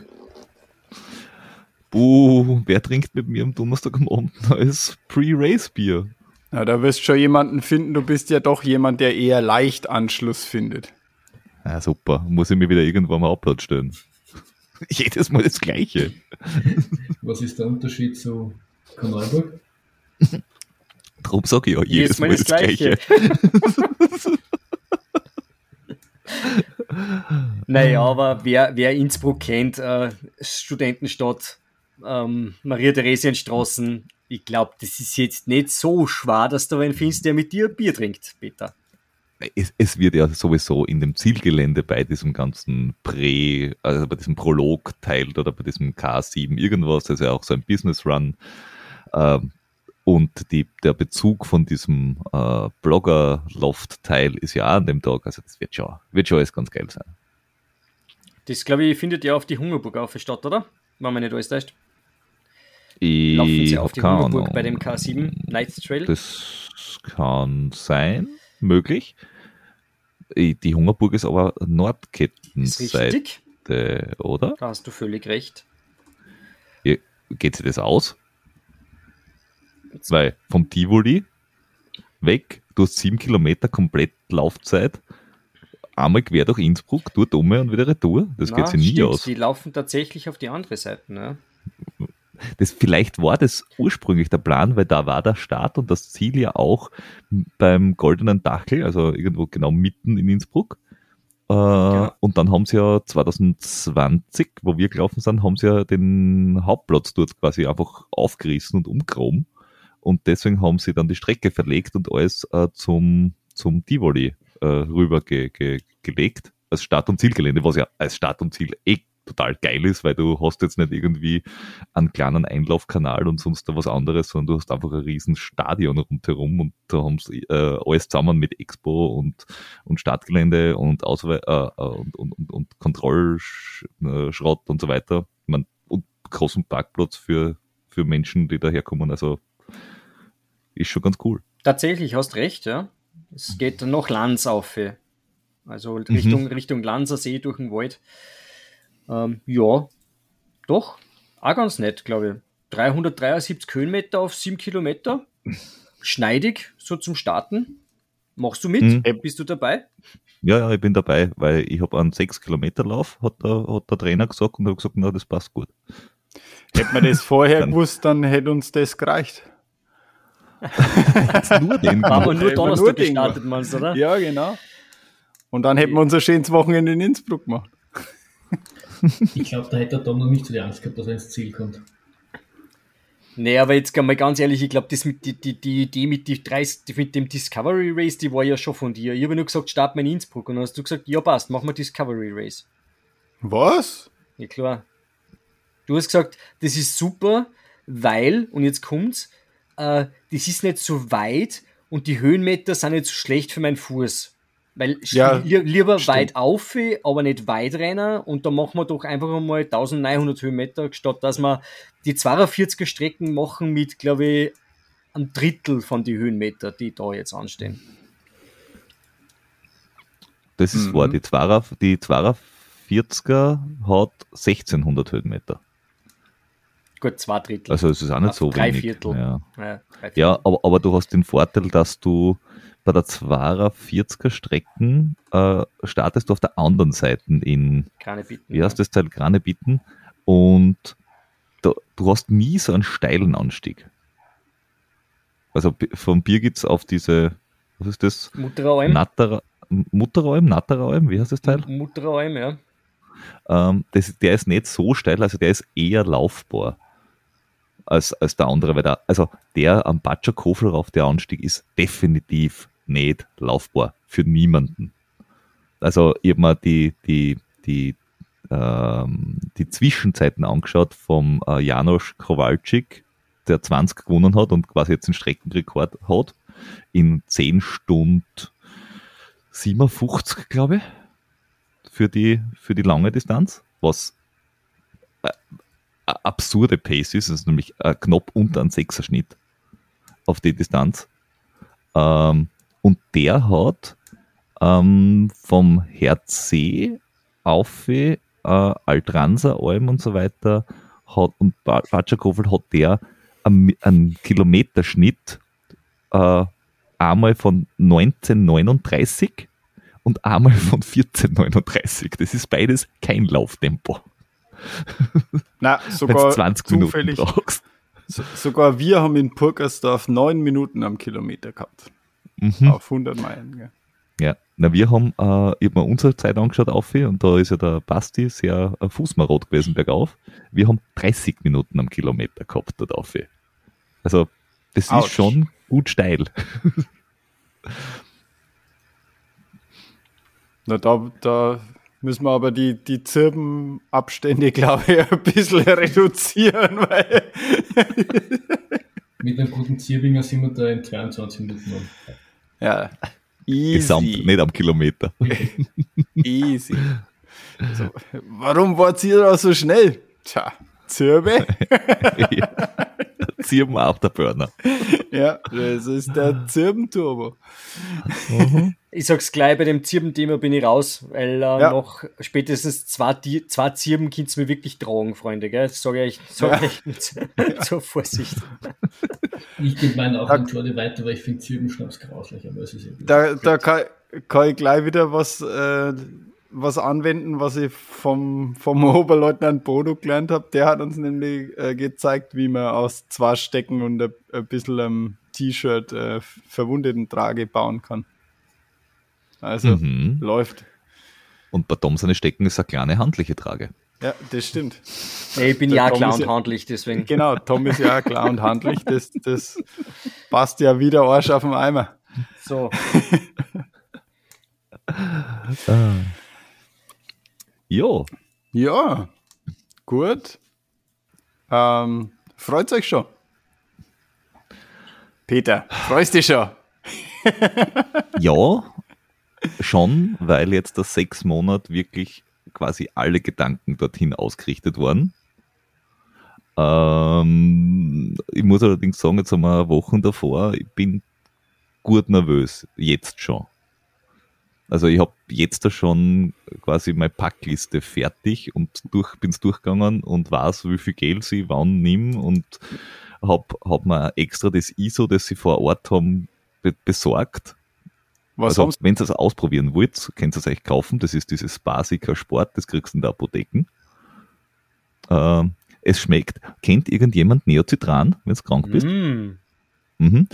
Buh, wer trinkt mit mir am Donnerstag am Abend neues Pre-Race-Bier? Ja, da wirst du schon jemanden finden, du bist ja doch jemand, der eher leicht Anschluss findet. Ja, super. Muss ich mir wieder irgendwo am Hauptplatz stellen. Jedes Mal das Gleiche. Was ist der Unterschied zu Kanalburg? Darum sage ich ja, jedes, Mal das, Gleiche. Naja, aber wer, wer Innsbruck kennt, äh, Studentenstadt, ähm, Maria-Theresien-Straßen, ich glaube, das ist jetzt nicht so schwer, dass da wen findest, der mit dir Bier trinkt, Peter. Es, es wird ja sowieso in dem Zielgelände bei diesem ganzen Prä, also bei diesem Prolog-Teil oder bei diesem K7 irgendwas, das ist ja auch so ein Business-Run. Ähm, und die, der Bezug von diesem äh, Blogger-Loft-Teil ist ja auch an dem Tag. Also das wird schon, wird schon alles ganz geil sein. Das, glaube ich, findet ja auf die Hungerburg auf statt, oder? Wenn man nicht alles täuscht. Ich Laufen sie auf die Ahnung. bei dem K7 Night Trail? Das kann sein, möglich. Eh, Die Hungerburg ist aber Nordkettenseite, oder? Da hast du völlig recht. Geht sich das aus? Weil vom Tivoli weg, du hast sieben Kilometer komplett Laufzeit, einmal quer durch Innsbruck, dort um und wieder retour. Das Na, geht sich nie stimmt, aus. Die laufen tatsächlich auf die andere Seite. Ne? Das, vielleicht war das ursprünglich der Plan, weil da war der Start und das Ziel ja auch beim Goldenen Dachel, also irgendwo genau mitten in Innsbruck. Äh, Und dann haben sie ja 2020, wo wir gelaufen sind, haben sie ja den Hauptplatz dort quasi einfach aufgerissen und umgegraben. Und deswegen haben sie dann die Strecke verlegt und alles äh, zum, zum Tivoli äh, rüber ge ge gelegt, als Start- und Zielgelände, was ja als Start und Ziel eh total geil ist, weil du hast jetzt nicht irgendwie einen kleinen Einlaufkanal und sonst da was anderes, sondern du hast einfach ein riesen Stadion rundherum und da haben sie äh, alles zusammen mit Expo und, und Startgelände und, Auswe äh, äh, und, und, und, und Kontrollschrott und so weiter. Ich mein, und großen Parkplatz für, für Menschen, die daherkommen. Also ist schon ganz cool. Tatsächlich, hast recht, ja. Es geht noch Lanz auf. Also Richtung, Richtung Lanzer See durch den Wald. Ähm, ja, doch. Auch ganz nett, glaube ich. 373 Höhenmeter auf 7 Kilometer. Schneidig, so zum Starten. Machst du mit? Mhm. Bist du dabei? Ja, ja, ich bin dabei, weil ich habe einen 6-Kilometer-Lauf, hat der, hat der Trainer gesagt und habe gesagt, na, das passt gut. Hätte man das vorher Dann- gewusst, dann hätte uns das gereicht. Nur den Aber Ja, nur Donnerstag nur gestartet, meinst du, oder? Ja, genau. Und dann hätten wir unser schönes Wochenende in Innsbruck gemacht. Ich glaube, da hätte der Tom noch nicht so die Angst gehabt, dass er ins Ziel kommt. Nee, aber jetzt mal ganz ehrlich, ich glaube, das mit die, die, die Idee mit, die 30, mit dem Discovery Race, die war ja schon von dir. Ich habe nur gesagt, start mal in Innsbruck. Und dann hast du gesagt, ja passt, machen wir Discovery Race. Was? Ja klar. Du hast gesagt, das ist super, weil, und jetzt kommt's, äh, das ist nicht so weit und die Höhenmeter sind nicht so schlecht für meinen Fuß. Weil Ja, li lieber stimmt. weit auf, aber nicht weit rennen und da machen wir doch einfach einmal 1900 Höhenmeter, statt dass wir die 42er Strecken machen mit, glaube ich, ein Drittel von die Höhenmeter, die da jetzt anstehen. Das ist Mhm. wahr. Die 42 die 42er hat 1600 Höhenmeter. Gut, zwei Drittel. Also es ist auch nicht so Drei wenig. Viertel. Ja, ja, drei Viertel. ja aber, aber du hast den Vorteil, dass du bei der 42er Strecken äh, startest du auf der anderen Seite in, Keine Bitten. wie heißt das Teil, Granebitten und da, du hast nie so einen steilen Anstieg. Also vom Birgitz auf diese, was ist das? Mutteralm. Natter, Mutteralm, Natteralm, wie heißt das Teil? Mutteralm, ja. Ähm, das, der ist nicht so steil, also der ist eher laufbar als, als der andere, weil der, also der am Batscher Kofel rauf, der Anstieg ist definitiv nicht laufbar für niemanden. Also ich habe mir die, die, die, ähm, die Zwischenzeiten angeschaut vom äh, Janosch Kowalczyk, der 20 gewonnen hat und quasi jetzt den Streckenrekord hat, in 10 Stunden 57, glaube ich für die, für die lange Distanz, was äh, absurde Pace ist, das ist nämlich äh, knapp unter ein Sechserschnitt auf die Distanz. Ähm, und der hat ähm, vom Herzsee auf äh, Altranser Alm und so weiter hat, und Ba- Batschakofel hat der einen, einen Kilometerschnitt äh, einmal von 1939 und einmal von 1439. Das ist beides kein Lauftempo. Na, sogar du 20 Minuten zufällig, brauchst. so, sogar wir haben in Purkersdorf neun Minuten am Kilometer gehabt. Mhm. Auf 100 Meilen. Gell. Ja, na, wir haben, äh, ich habe mir unsere Zeit angeschaut auf und da ist ja der Basti sehr äh, fußmarot gewesen bergauf. Wir haben 30 Minuten am Kilometer gehabt dort auf. Also, das Autsch. ist schon gut steil. Na, da, da müssen wir aber die, die Zirbenabstände, glaube ich, ein bisschen reduzieren, weil Mit einem guten Zierbinger sind wir da in 22 Minuten. um. Ja, easy, Gesamt, nicht am Kilometer. easy. So, warum wart ihr da so schnell? Tja, Zirbe? ja. Zirben auch der Burner. Ja, das ist der Zirbenturbo. Mhm. Ich sag's gleich, bei dem Zirben-Thema bin ich raus, weil äh, ja. noch spätestens zwei, zwei Zirben könnt mir wirklich tragen, Freunde. Gell? Das sage ich, sag ja. ich mit zur Vorsicht. Ich gebe meinen auch an Jordi weiter, weil ich finde Zirbenschnaps grauslich, aber es ist ja Da, da kann, kann, ich gleich wieder was, äh, was anwenden, was ich vom, vom Oberleutnant Bodo gelernt habe. Der hat uns nämlich äh, gezeigt, wie man aus zwei Stecken und ein, ein bisschen ähm, T-Shirt äh, verwundeten Trage bauen kann. Also mhm. läuft. Und bei Tom seine Stecken ist eine kleine handliche Trage. Ja, das stimmt. Ich bin Der ja klar und ja, handlich, deswegen. Genau, Tom ist ja klar und handlich. Das, das passt ja wieder Arsch auf den Eimer. So. ah. Jo. Ja, gut. Ähm, freut euch schon? Peter, freust dich schon? ja, schon, weil jetzt das sechs Monat wirklich quasi alle Gedanken dorthin ausgerichtet waren. Ähm, ich muss allerdings sagen, jetzt haben wir Wochen davor, ich bin gut nervös, jetzt schon. Also ich habe jetzt da schon quasi meine Packliste fertig und durch, bin's durchgegangen und weiß, wie viel Geld sie wann nimm und habe hab mir extra das ISO, das sie vor Ort haben, be besorgt. Was also, wenn ihr es ausprobieren wollt, könnt ihr es euch kaufen. Das ist dieses Basiker Sport, das kriegst du in der Apotheken. Äh, es schmeckt. Kennt irgendjemand Neocitran, wenn du krank bist? Mm. Mhm.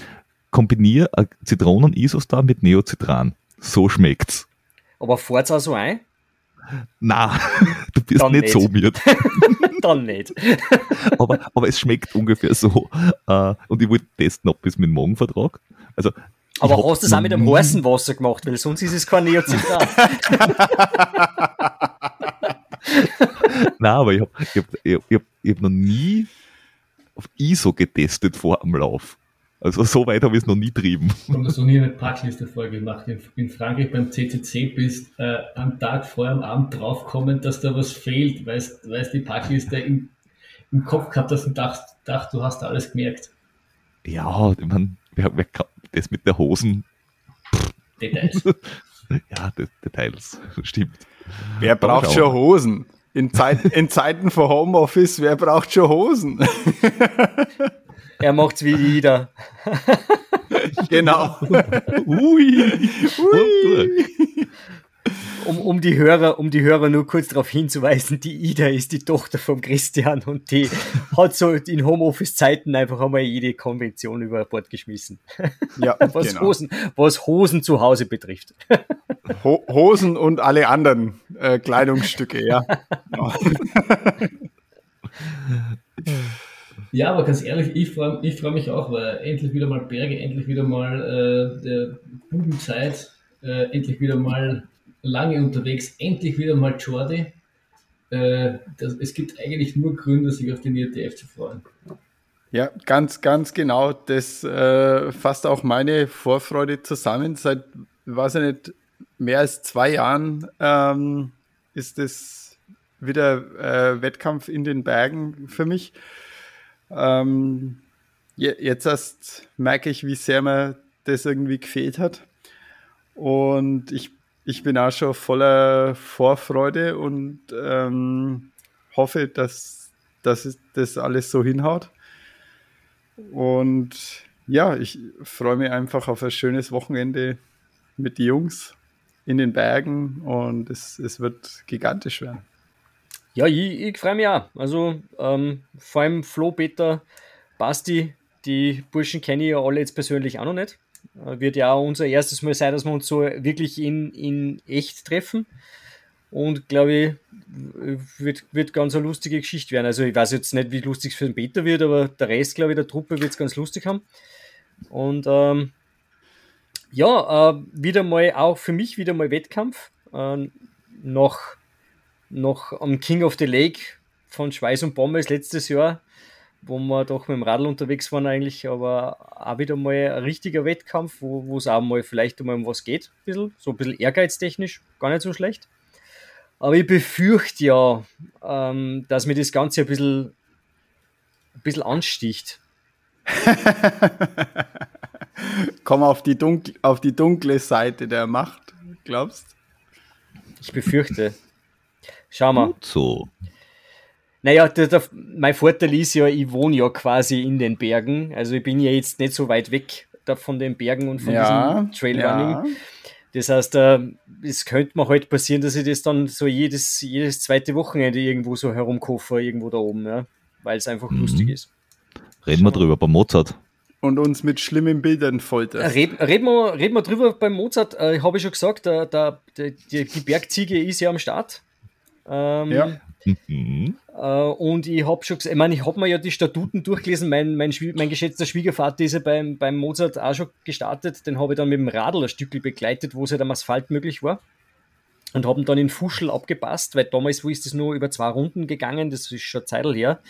Kombinier Zitronen-Isostar mit Neocitran. So schmeckt's. Aber fahrt's auch so ein? Na, du bist Dann nicht, nicht. so miert. Dann nicht. aber, aber es schmeckt ungefähr so. Uh, und ich wollte testen, ob es mit dem Magenvertrag. Also, aber hast du es auch mit dem heißen Wasser gemacht, weil sonst ist es kein Neocitran. Nein, aber ich habe ich hab, ich hab, ich hab noch nie auf ISO getestet vor dem Lauf. Also so weit habe ich es noch nie trieben. Du hast noch nie eine Packliste vorgemacht. In Frankreich beim CCC bist äh, am Tag vor am Abend draufkommen, dass da was fehlt, weil du die Packliste im, im Kopf gehabt hast und dacht, dacht, du hast alles gemerkt. Ja, ich meine, das mit der Hosen. Details. ja, das, Details, stimmt. Wer braucht schon Hosen? In, Zeit, in Zeiten von Homeoffice, wer braucht schon Hosen? Er macht's wie jeder. genau. Ui. Ui. Um, um, die Hörer, um die Hörer nur kurz darauf hinzuweisen, die Ida ist die Tochter von Christian und die hat so in Homeoffice-Zeiten einfach einmal jede Konvention über Bord geschmissen. Ja, was, genau. Hosen, was Hosen zu Hause betrifft. Ho Hosen und alle anderen äh, Kleidungsstücke, ja. Ja, aber ganz ehrlich, ich freue ich freu mich auch, weil endlich wieder mal Berge, endlich wieder mal äh, der guten Zeit, äh, endlich wieder mal lange unterwegs, endlich wieder mal Jordi. Äh, das, es gibt eigentlich nur Gründe, sich auf den IRTF zu freuen. Ja, ganz, ganz genau. Das äh, fasst auch meine Vorfreude zusammen. Seit, weiß ich nicht, mehr als zwei Jahren ähm, ist es wieder äh, Wettkampf in den Bergen für mich. Ähm, jetzt erst merke ich, wie sehr mir das irgendwie gefehlt hat. Und ich, ich bin auch schon voller Vorfreude und ähm, hoffe, dass, dass das alles so hinhaut. Und ja, ich freue mich einfach auf ein schönes Wochenende mit den Jungs in den Bergen und es, es wird gigantisch werden. Ja, ich, ich freue mich auch. Also ähm, vor allem Flo, Peter, Basti, die Burschen kenne ich ja alle jetzt persönlich auch noch nicht. Wird ja unser erstes Mal sein, dass wir uns so wirklich in, in echt treffen. Und glaube ich, wird, wird ganz eine lustige Geschichte werden. Also ich weiß jetzt nicht, wie lustig es für den Peter wird, aber der Rest, glaube ich, der Truppe wird es ganz lustig haben. Und ähm, ja, äh, wieder mal auch für mich wieder mal Wettkampf. Äh, noch noch am King of the Lake von Schweiß und Pommes letztes Jahr, wo wir doch mit dem Radl unterwegs waren eigentlich, aber auch wieder mal ein richtiger Wettkampf, wo es auch mal vielleicht um was geht, ein bisschen, so ein bisschen ehrgeiztechnisch, gar nicht so schlecht. Aber ich befürchte ja, ähm, dass mir das Ganze ein bisschen, ein bisschen ansticht. Komm auf die, dunkle, auf die dunkle Seite der Macht, glaubst Ich befürchte. Schau mal. Gut so. Naja, der, der, mein Vorteil ist ja, ich wohne ja quasi in den Bergen. Also ich bin ja jetzt nicht so weit weg da von den Bergen und von Ja, diesem Trailrunning. ja. Das heißt, äh, es könnte mir halt passieren, dass ich das dann so jedes, jedes zweite Wochenende irgendwo so herumkoffer, irgendwo da oben, ja. Weil es einfach Mhm. lustig ist. Reden wir drüber bei Mozart. Und uns mit schlimmen Bildern folterst. Reden red wir, red wir drüber beim Mozart. Äh, Habe ich schon gesagt, der, der, der, die, die Bergziege ist ja am Start. Ähm, Ja. Mhm. Äh, und ich habe schon gesagt, ich meine, ich habe mir ja die Statuten durchgelesen. Mein, mein, mein geschätzter Schwiegervater ist ja beim, beim Mozart auch schon gestartet. Den habe ich dann mit dem Radl ein Stückchen begleitet, wo es halt am Asphalt möglich war. Und haben dann in Fuschel abgepasst, weil damals wo ist das nur über zwei Runden gegangen, das ist schon Zeitl her.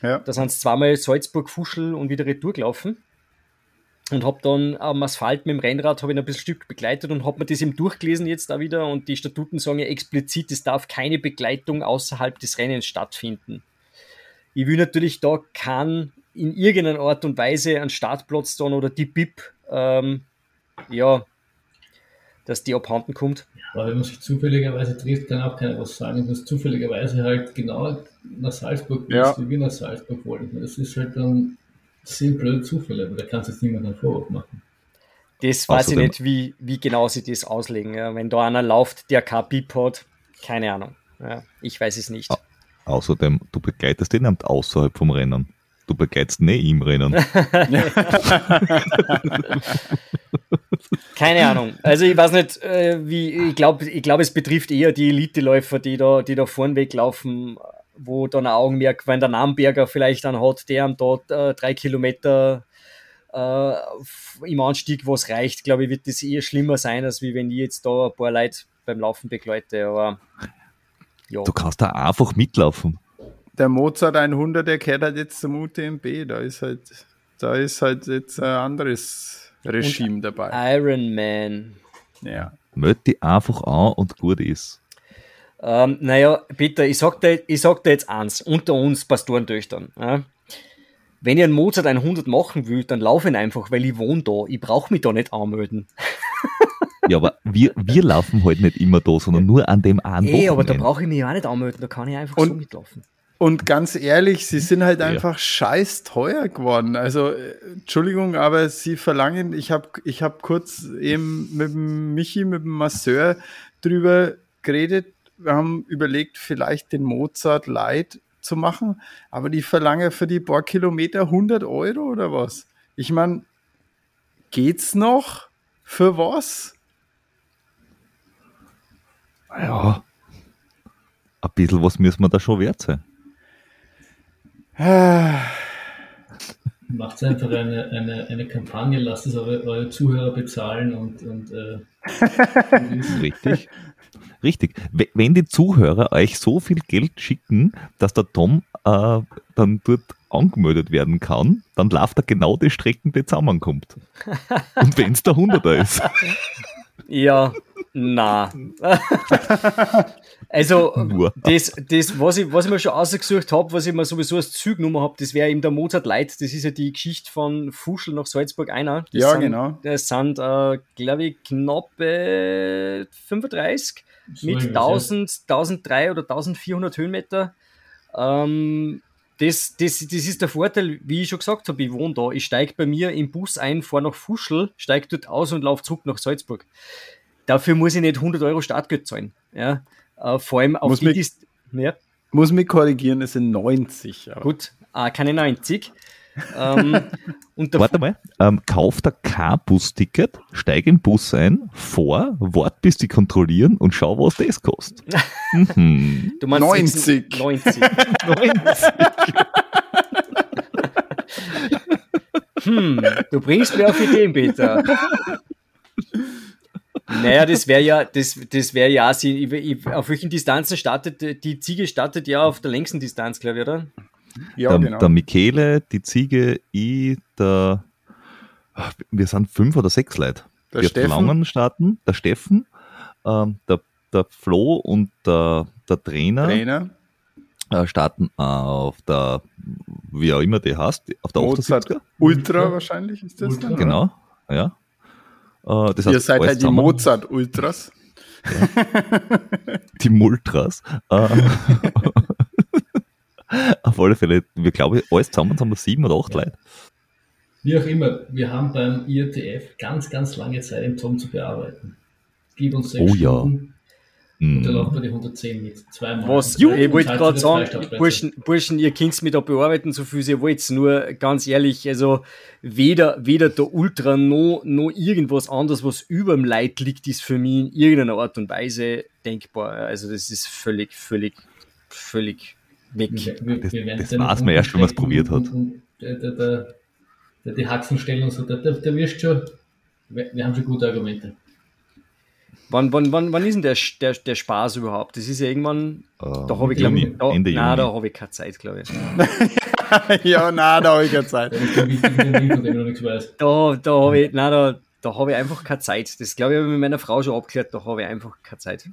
Ja. Da sind es zweimal Salzburg, Fuschel und wieder retour gelaufen. Und habe dann am Asphalt mit dem Rennrad habe ich noch ein bisschen Stück begleitet und habe mir das eben durchgelesen jetzt da wieder. Und die Statuten sagen ja explizit, es darf keine Begleitung außerhalb des Rennens stattfinden. Ich will natürlich da keinen in irgendeiner Art und Weise einen Startplatz dann oder die BIP, ähm, ja, dass die abhanden kommt. Aber wenn man sich zufälligerweise trifft, kann auch keiner was sagen. Wenn es zufälligerweise halt genau nach Salzburg bist, Ja. wie wir nach Salzburg wollten. Das ist halt dann sind blöde Zufälle, aber da kannst du jetzt niemand einen Vorwurf machen. Das weiß Außerdem- ich nicht, wie, wie genau sie das auslegen. Ja. Wenn da einer läuft, der kein BIP hat, keine Ahnung. Ja, ich weiß es nicht. Außerdem, du begleitest ihn nicht außerhalb vom Rennen. Du begleitest nicht im Rennen. Keine Ahnung. Also ich weiß nicht, äh, wie, ich glaube, ich glaub, es betrifft eher die Elite-Läufer, die da, die da vorn weglaufen, wo dann ein Augenmerk, wenn der Namberger vielleicht dann hat, der am dort äh, drei Kilometer äh, im Anstieg, was reicht, glaube ich, wird das eher schlimmer sein, als wie wenn ich jetzt da ein paar Leute beim Laufen begleite. Aber ja. Du kannst da einfach mitlaufen. Der Mozart 100, der kehrt halt jetzt zum UTMB. Da ist halt, da ist halt jetzt ein anderes Regime dabei. Iron Man. Ja. Die einfach an und gut ist. Ähm, naja, Peter, ich sag, dir, ich sag dir jetzt eins, unter uns Pastorentöchtern. Ja? Wenn ich einen Mozart 100 machen will, dann laufe ich ihn einfach, weil ich wohne da. Ich brauche mich da nicht anmelden. Ja, aber wir, wir laufen halt nicht immer da, sondern nur an dem einen Ey, aber da brauche ich mich auch nicht anmelden, da kann ich einfach Und- so mitlaufen. Und ganz ehrlich, sie sind halt Ja. einfach scheiß teuer geworden. Also, äh, Entschuldigung, aber sie verlangen, ich habe ich hab kurz eben mit dem Michi, mit dem Masseur drüber geredet. Wir haben überlegt, vielleicht den Mozart Light zu machen, aber die verlangen für die paar Kilometer 100 Euro oder was? Ich meine, geht's noch? Für was? Ja. Ein bisschen was müssen wir da schon wert sein. Macht einfach eine, eine, eine Kampagne, lasst es eure, eure Zuhörer bezahlen und, und äh, Richtig. Richtig. We- Wenn die Zuhörer euch so viel Geld schicken, dass der Tom äh, dann dort angemeldet werden kann, dann läuft er genau die Strecken, die zusammenkommt. Und wenn es der Hunderter ist. Ja, na. Also, Nur. das, das was, ich, was ich mir schon ausgesucht habe, was ich mir sowieso als Zügnummer habe, das wäre eben der Mozart Light. Das ist ja die Geschichte von Fuschel nach Salzburg einer. Das Ja, sind, genau. Das sind, äh, glaube ich, knappe 35 so mit irgendwas, ja. 1000, 1003 oder 1400 Höhenmeter. Ähm, das, das, das ist der Vorteil, wie ich schon gesagt habe, ich wohne da. Ich steige bei mir im Bus ein, fahre nach Fuschel, steige dort aus und laufe zurück nach Salzburg. Dafür muss ich nicht 100 Euro Startgeld zahlen. Ja? Äh, vor allem auf Muss die mich- Dist ja, Muss mich korrigieren, es sind 90. Aber gut, äh, keine 90. ähm, Warte mal, ähm, kauf da kein Busticket, steig in den Bus ein, fahr, wart bis die kontrollieren und schau, was das kostet. mhm. Du meinst 90. 90. hm, du bringst mir auf Ideen, Peter. Naja, das wäre ja, das, das wäre ja, sie, ich, ich, auf welchen Distanzen startet, die Ziege startet ja auf der längsten Distanz, glaube ich, oder? ja, der, genau. der Michele, die Ziege, ich, der, ach, wir sind fünf oder sechs Leute. Der wir Steffen. Langen starten, der Steffen, ähm, der, der Flo und der, der Trainer, Trainer. äh, starten auf der, wie auch immer die heißt, auf der Mozart. 78er. Ultra, Ultra wahrscheinlich ist das Ultra. dann. Genau, ja. Das Ihr seid halt die Mozart-Ultras. Ja. die Multras. Äh, auf alle Fälle, wir glauben, alles zusammen haben wir sieben oder acht ja. Leute. Wie auch immer, wir haben beim IRTF ganz, ganz lange Zeit im Tom zu bearbeiten. Gib uns sechs oh, Stunden. Ja. Und da läuft man die 110 mit. Zweimal. Was? Ich wollte gerade sagen, Burschen, Burschen, ihr könnt mich da bearbeiten, so viel ihr wollt. Nur ganz ehrlich, also weder, weder der Ultra noch, noch irgendwas anderes, was über dem Leid liegt, ist für mich in irgendeiner Art und Weise denkbar. Also das ist völlig, völlig, völlig weg. Wir, wir, wir das das weiß man erst, wenn man es probiert hat. Und, der, der, der, die Haxen stellen und so, der, der, der wirst schon, wir, wir haben schon gute Argumente. Wann, wann, wann, wann ist denn der, der, der Spaß überhaupt? Das ist ja irgendwann. Uh, da habe ich, glaube ich, da, Ende nein, da habe ich keine Zeit, glaube ich. ja, nein, da habe ich keine Zeit. da, da habe ich, nein, da, da habe ich einfach keine Zeit. Das glaube ich, habe ich mit meiner Frau schon abgeklärt, da habe ich einfach keine Zeit.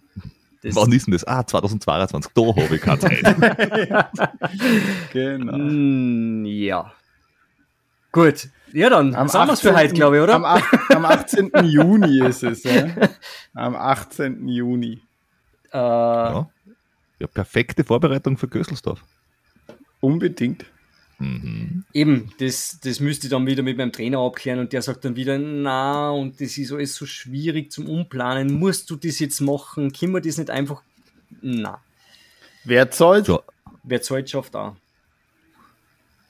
Das Wann ist denn das? Ah, 2022, da habe ich keine Zeit. ja. Genau. Mm, ja. Gut, ja, dann am sind wir für heute, glaube ich, oder? Am, am 18. Juni ist es, ja. Am 18. Juni. Äh, ja. ja, perfekte Vorbereitung für Gösselsdorf. Unbedingt. Mhm. Eben, das, das müsste ich dann wieder mit meinem Trainer abklären und der sagt dann wieder, na, und das ist alles so schwierig zum Umplanen, musst du das jetzt machen, können wir das nicht einfach, na. Wer zahlt? Ja. Wer zahlt, schafft auch.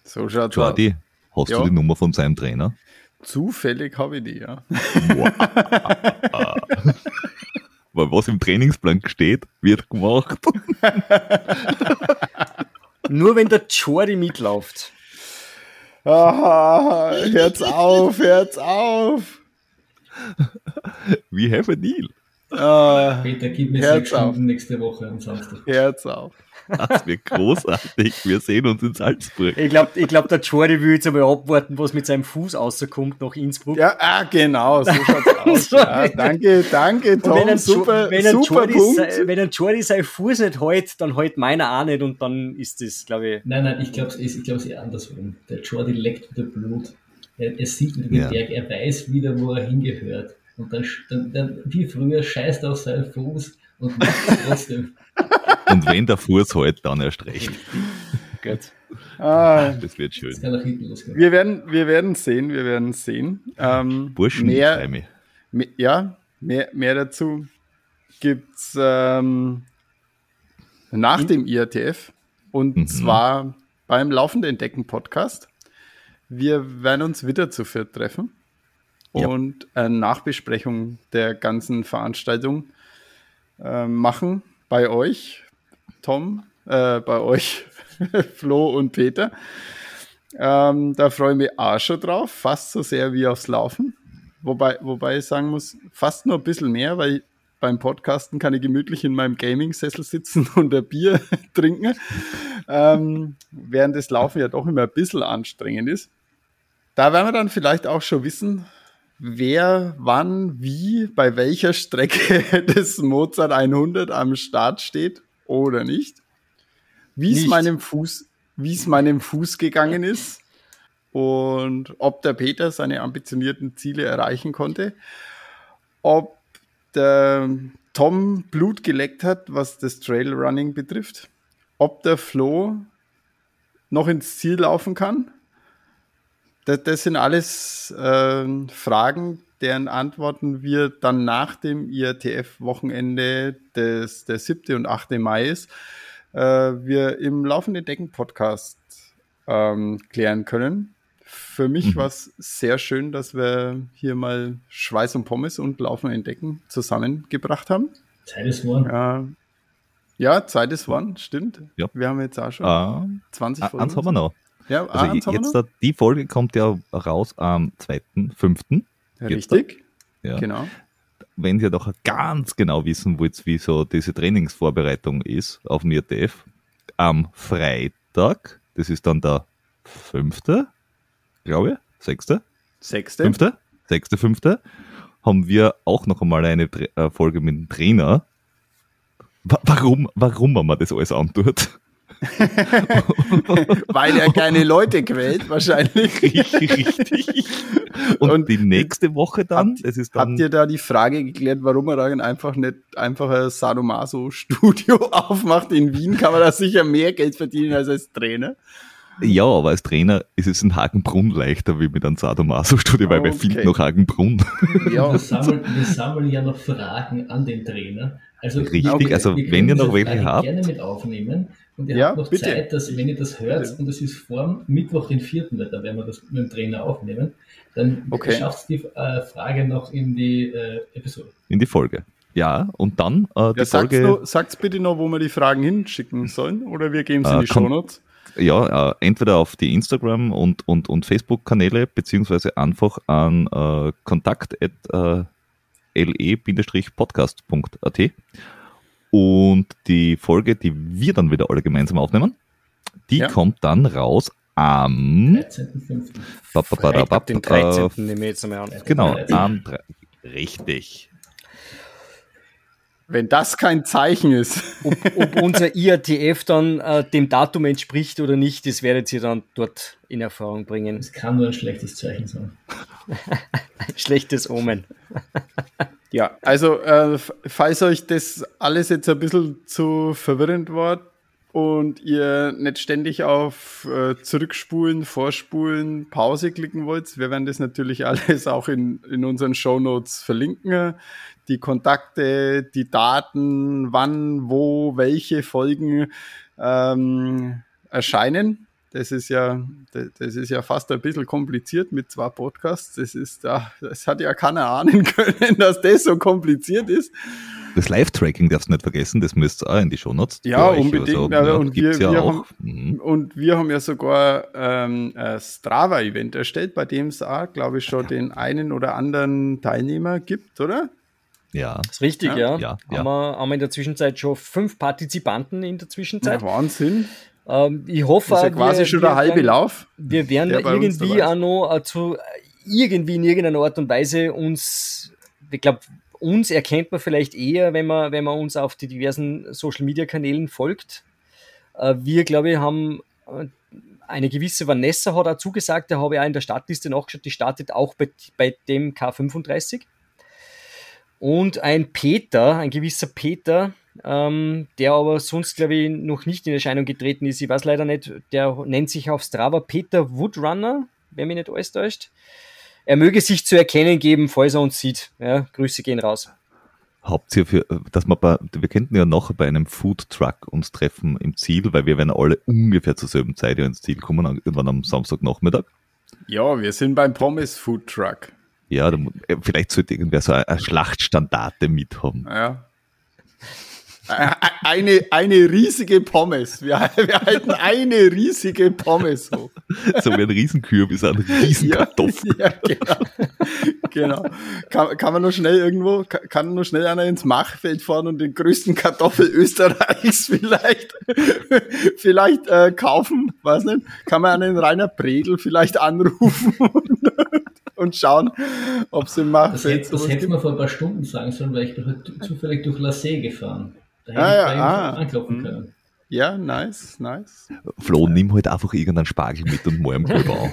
So schaut es aus. Hast ja. du die Nummer von seinem Trainer? Zufällig habe ich die, ja. Weil was im Trainingsplan steht, wird gemacht. Nur wenn der Jordi mitläuft. Ah, hört's auf, hört's auf. We have a deal. Ah, Peter, gib mir sechs Stunden nächste Woche am Samstag. Hört's auf. Das wird großartig. Wir sehen uns in Salzburg. Ich glaube, ich glaub, der Jordi will jetzt einmal abwarten, was mit seinem Fuß rauskommt nach Innsbruck. Ja, ah, genau, so schaut's aus. ja, danke, danke, Tom. Wenn ein, super, wenn ein super Jordi, Punkt. wenn ein Jordi seinen Fuß nicht hält, dann hält meiner auch nicht und dann ist das, glaube ich. Nein, nein, ich glaube es ich glaub's eher andersrum. Der Jordi leckt wieder Blut. Er, er sieht wieder den ja. Berg, er weiß wieder, wo er hingehört. Und dann, dann, dann wie früher scheißt er auf seinen Fuß und macht es trotzdem. Und wenn der Fuß halt, dann erst recht. Gut. Ah, das wird schön. Das. Wir werden, wir werden sehen, wir werden sehen. Ähm, Burschen, mehr, mehr, ja, mehr, mehr dazu gibt es ähm, nach dem IATF und mhm. zwar beim Laufende Entdecken Podcast. Wir werden uns wieder zu viert treffen ja. und eine Nachbesprechung der ganzen Veranstaltung äh, machen bei euch, Tom, äh, bei euch, Flo und Peter. Ähm, da freue ich mich auch schon drauf, fast so sehr wie aufs Laufen. Wobei, wobei ich sagen muss, fast nur ein bisschen mehr, weil beim Podcasten kann ich gemütlich in meinem Gaming-Sessel sitzen und ein Bier trinken, ähm, während das Laufen ja doch immer ein bisschen anstrengend ist. Da werden wir dann vielleicht auch schon wissen, wer wann wie bei welcher Strecke des Mozart 100 am Start steht oder nicht. Wie es meinem Fuß, wie es meinem Fuß gegangen ist und ob der Peter seine ambitionierten Ziele erreichen konnte, ob der Tom Blut geleckt hat, was das Trailrunning betrifft, ob der Flo noch ins Ziel laufen kann das, das sind alles äh, Fragen, deren Antworten wir dann nach dem IATF-Wochenende des der 7. und 8. Mai ist, äh, wir im laufenden Decken-Podcast ähm, klären können. Für mich mhm. war es sehr schön, dass wir hier mal Schweiß und Pommes und Laufen entdecken zusammengebracht haben. Zeit ist one. Ja, ja, Zeit ist one, stimmt. Ja. Wir haben jetzt auch schon uh, 20 Folgen. Eins haben wir noch. Ja, also jetzt da, die Folge kommt ja raus am 2.5. Richtig. Ja. Genau. Wenn ihr doch ganz genau wissen wollt, wie so diese Trainingsvorbereitung ist auf dem IRTF, am Freitag, das ist dann der 5., glaube ich, 6., 6., 5., 6., 5., haben wir auch noch einmal eine äh, Folge mit dem Trainer. Warum, warum man das alles antut? Weil er keine Leute quält, wahrscheinlich. Richtig. Und, und, die nächste Woche dann, habt, ist dann. Habt ihr da die Frage geklärt, warum er dann einfach nicht einfach ein Sadomaso-Studio aufmacht in Wien? Kann man da sicher mehr Geld verdienen als als Trainer? Ja, aber als Trainer ist es in Hagenbrunn leichter wie mit einem Sadomaso-Studio, weil okay. wir finden noch Hagenbrunn. Ja, wir sammeln, wir sammeln ja noch Fragen an den Trainer. Also, Richtig, okay, also wenn ihr noch welche habt. gerne mit aufnehmen. Und ihr ja, habt noch bitte. Zeit, dass, wenn ihr das hört, bitte. und es ist vor Mittwoch, den 4., weil da werden wir das mit dem Trainer aufnehmen, dann okay. schafft die äh, Frage noch in die äh, Episode. In die Folge. Ja, und dann äh, die ja, Folge. Sagt bitte noch, wo wir die Fragen hinschicken sollen, oder wir geben sie in die äh, Shownotes ja, äh, entweder auf die Instagram- und, und, und Facebook-Kanäle, beziehungsweise einfach an äh, kontakt äh, le-podcast.at. Und die Folge, die wir dann wieder alle gemeinsam aufnehmen, die ja. kommt dann raus am 13.5. Den 13. nehmen wir jetzt einmal an. Genau, am richtig. Wenn das kein Zeichen ist. Ob, ob unser IATF dann äh, dem Datum entspricht oder nicht, das werdet ihr dann dort in Erfahrung bringen. Es kann nur ein schlechtes Zeichen sein. ein schlechtes Omen. Ja, also äh, falls euch das alles jetzt ein bisschen zu verwirrend war und ihr nicht ständig auf äh, Zurückspulen, Vorspulen, Pause klicken wollt, wir werden das natürlich alles auch in, in unseren Show Notes verlinken die Kontakte, die Daten, wann, wo, welche Folgen ähm, erscheinen. Das ist ja, das ist ja fast ein bisschen kompliziert mit zwei Podcasts. Das ist, das hat ja keiner ahnen können, dass das so kompliziert ist. Das Live-Tracking darfst du nicht vergessen, das müsst ihr auch in die Show Notes. Ja, unbedingt. Also, ja, und, wir, ja wir haben, mhm. und wir haben ja sogar ähm, ein Strava-Event erstellt, bei dem es auch, glaube ich, schon den einen oder anderen Teilnehmer gibt, oder? Ja. Das ist richtig, ja. ja. ja, ja. Haben, wir, haben wir in der Zwischenzeit schon fünf Partizipanten in der Zwischenzeit. Ja, Wahnsinn. Ähm, ich hoffe, das ist ja quasi wir, schon der halbe werden, Lauf. Wir werden da irgendwie auch noch äh, zu, irgendwie in irgendeiner Art und Weise uns, ich glaube, uns erkennt man vielleicht eher, wenn man, wenn man uns auf die diversen Social Media Kanälen folgt. Äh, wir, glaube ich, haben äh, eine gewisse Vanessa hat auch zugesagt, da habe ich auch in der Startliste nachgeschaut, die startet auch bei, bei dem K35. Und ein Peter, ein gewisser Peter, ähm, der aber sonst, glaube ich, noch nicht in Erscheinung getreten ist. Ich weiß leider nicht, der nennt sich auf Strava Peter Woodrunner, wenn mich nicht alles täuscht. Er möge sich zu erkennen geben, falls er uns sieht. Ja, Grüße gehen raus. Ihr für, dass wir bei, wir könnten ja noch bei einem Food Truck uns treffen im Ziel, weil wir werden alle ungefähr zur selben Zeit ins Ziel kommen, irgendwann am Samstagnachmittag. Ja, wir sind beim Pommes Food Truck. Ja, äh, vielleicht sollte irgendwer so eine Schlachtstandarte mithaben. Ja. Eine, eine riesige Pommes. Wir, wir halten eine riesige Pommes hoch. So wie ein Riesenkürbis, ein Riesenkartoffel. Ja, ja, genau. genau. Kann, kann man nur schnell irgendwo, kann, nur schnell einer ins Machfeld fahren und den größten Kartoffel Österreichs vielleicht, vielleicht äh, kaufen, weiß nicht. Kann man einen Rainer Bredel vielleicht anrufen und schauen, ob sie macht. Das, hätte, das hätte man vor ein paar Stunden sagen sollen, weil ich bin halt zufällig durch La See gefahren. Da hätte ah, ich ja, ah. anklopfen mhm. können. Ja, nice, nice. Flo, nimm halt einfach irgendeinen Spargel mit und mal am auf.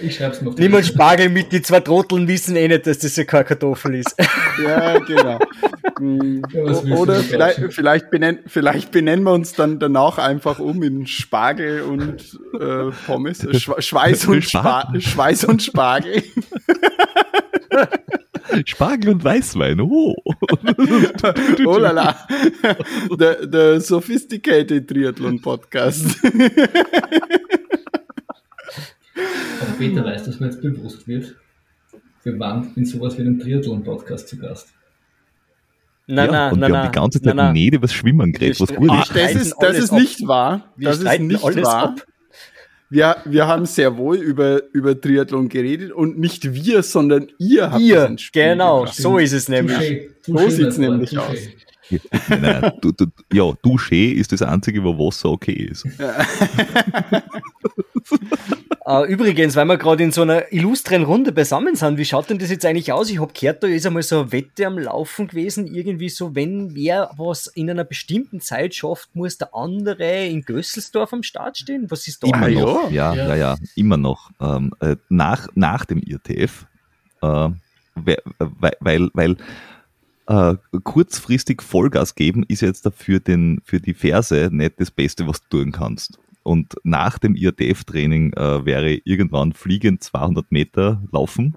ich schreib's noch. Nimm halt Spargel mit, die zwei Trotteln wissen eh nicht, dass das ja keine Kartoffel ist. ja, genau. Oder vielleicht, vielleicht, benennen, vielleicht benennen wir uns dann danach einfach um in Spargel und äh, Pommes. Schweiß und, Spa Schweiß und Spargel. Spargel und Weißwein. Oh, oh la la. Der, der Sophisticated Triathlon Podcast. Aber Peter weiß, dass mir jetzt bewusst wird, wir waren in sowas wie einem Triathlon-Podcast zu Gast. Nein, ja, nein, und nein, wir haben die ganze Zeit nein, nicht über das Schwimmen geredet, was gut ist. Das ist, das ist nicht wahr. Das ist nicht wahr. Ab. Wir, wir haben sehr wohl über, über Triathlon geredet und nicht wir, sondern ihr habt ihr, es Genau, gebracht. so ist es nämlich. Touché, Touché, so sieht es nämlich Touché. aus. Ja, nein, du, du, ja, Duschee ist das einzige, wo Wasser okay ist. Uh, übrigens, weil wir gerade in so einer illustren Runde beisammen sind, wie schaut denn das jetzt eigentlich aus? Ich habe gehört, da ist einmal so eine Wette am Laufen gewesen, irgendwie so, wenn wer was in einer bestimmten Zeit schafft, muss der andere in Gösselsdorf am Start stehen. Was ist da? Immer noch, ja, ja, ja, ja, immer noch. Ähm, äh, nach, nach dem IRTF, äh, weil, weil, weil äh, kurzfristig Vollgas geben ist jetzt dafür den, für die Ferse nicht das Beste, was du tun kannst. Und nach dem IRTF-Training äh, wäre irgendwann fliegend 200 Meter laufen.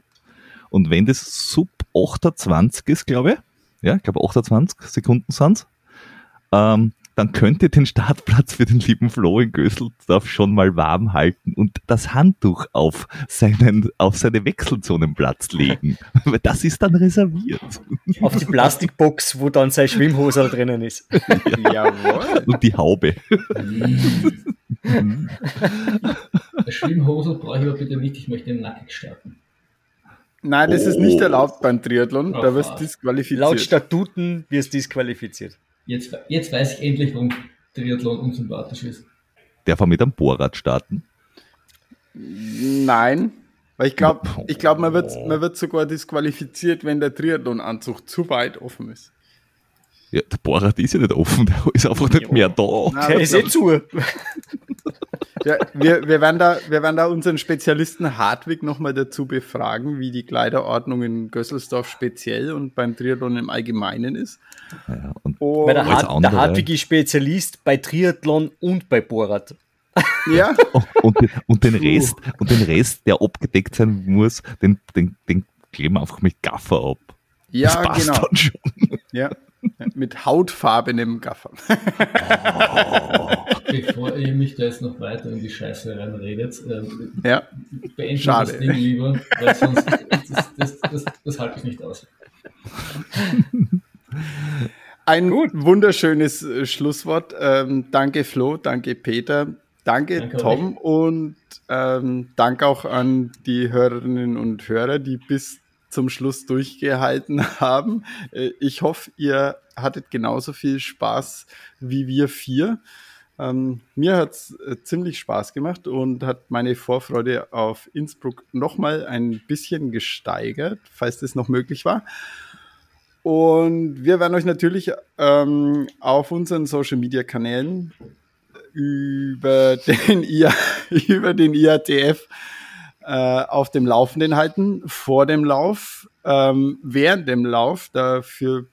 Und wenn das sub 28 ist, glaube ich, ja, ich glaube 28 Sekunden sind ähm, dann könnte den Startplatz für den lieben Flo in Göselsdorf schon mal warm halten und das Handtuch auf seinen, auf seine Wechselzonenplatz legen. Weil das ist dann reserviert. Auf die Plastikbox, wo dann sein Schwimmhose drinnen ist. Ja. Jawohl. Und die Haube. Schwimmhose brauche ich aber bitte nicht, ich möchte nackig starten. Nein, das oh. ist nicht erlaubt beim Triathlon, da wirst du disqualifiziert. Laut Statuten wirst du disqualifiziert. Jetzt, jetzt weiß ich endlich, warum Triathlon unsympathisch ist. Darf er mit einem Bohrrad starten? Nein, weil ich glaube, ich glaub, man, wird, man wird sogar disqualifiziert, wenn der Triathlon-Anzug zu weit offen ist. Ja, der Bohrrad ist ja nicht offen, der ist einfach nicht mehr da. Nein, der ist eh zu. Ja, wir, wir, werden da, wir werden da unseren Spezialisten Hartwig nochmal dazu befragen, wie die Kleiderordnung in Gösselsdorf speziell und beim Triathlon im Allgemeinen ist. Ja, und und Weil der, Hart, der Hartwig ist Spezialist bei Triathlon und bei Bohrrad. Ja. und, und, den Rest, und den Rest, der abgedeckt sein muss, den, den, den kleben wir einfach mit Gaffer ab. Ja, genau. Ja. Mit hautfarbenem Gaffer. Oh. Bevor ihr mich da jetzt noch weiter in die Scheiße reinredet, ähm, ja. beenden Schade. das Ding lieber, weil sonst das, das, das, das halte ich nicht aus. Ein Gut. wunderschönes äh, Schlusswort. Ähm, danke Flo, danke Peter, danke, danke Tom euch. und ähm, danke auch an die Hörerinnen und Hörer, die bis zum Schluss durchgehalten haben. Äh, ich hoffe, ihr hattet genauso viel Spaß wie wir vier. Ähm, mir hat es äh, ziemlich Spaß gemacht und hat meine Vorfreude auf Innsbruck nochmal ein bisschen gesteigert, falls das noch möglich war. Und wir werden euch natürlich ähm, auf unseren Social Media Kanälen über den, IA, über den IATF äh, auf dem Laufenden halten, vor dem Lauf, ähm, während dem Lauf. Dafür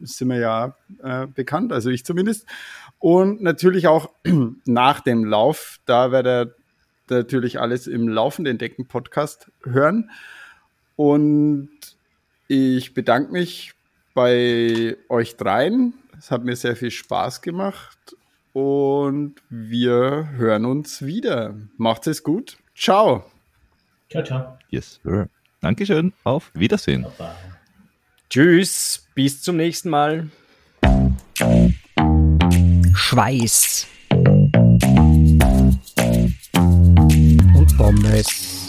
sind wir ja äh, bekannt, also ich zumindest. Und natürlich auch nach dem Lauf. Da werdet ihr natürlich alles im Laufenden Decken Podcast hören. Und ich bedanke mich bei euch dreien. Es hat mir sehr viel Spaß gemacht und wir hören uns wieder. Macht es gut. Ciao. Ciao, ciao. Yes, sir. Dankeschön. Auf Wiedersehen. Tschüss. Bis zum nächsten Mal. Schweiß. Und Pommes.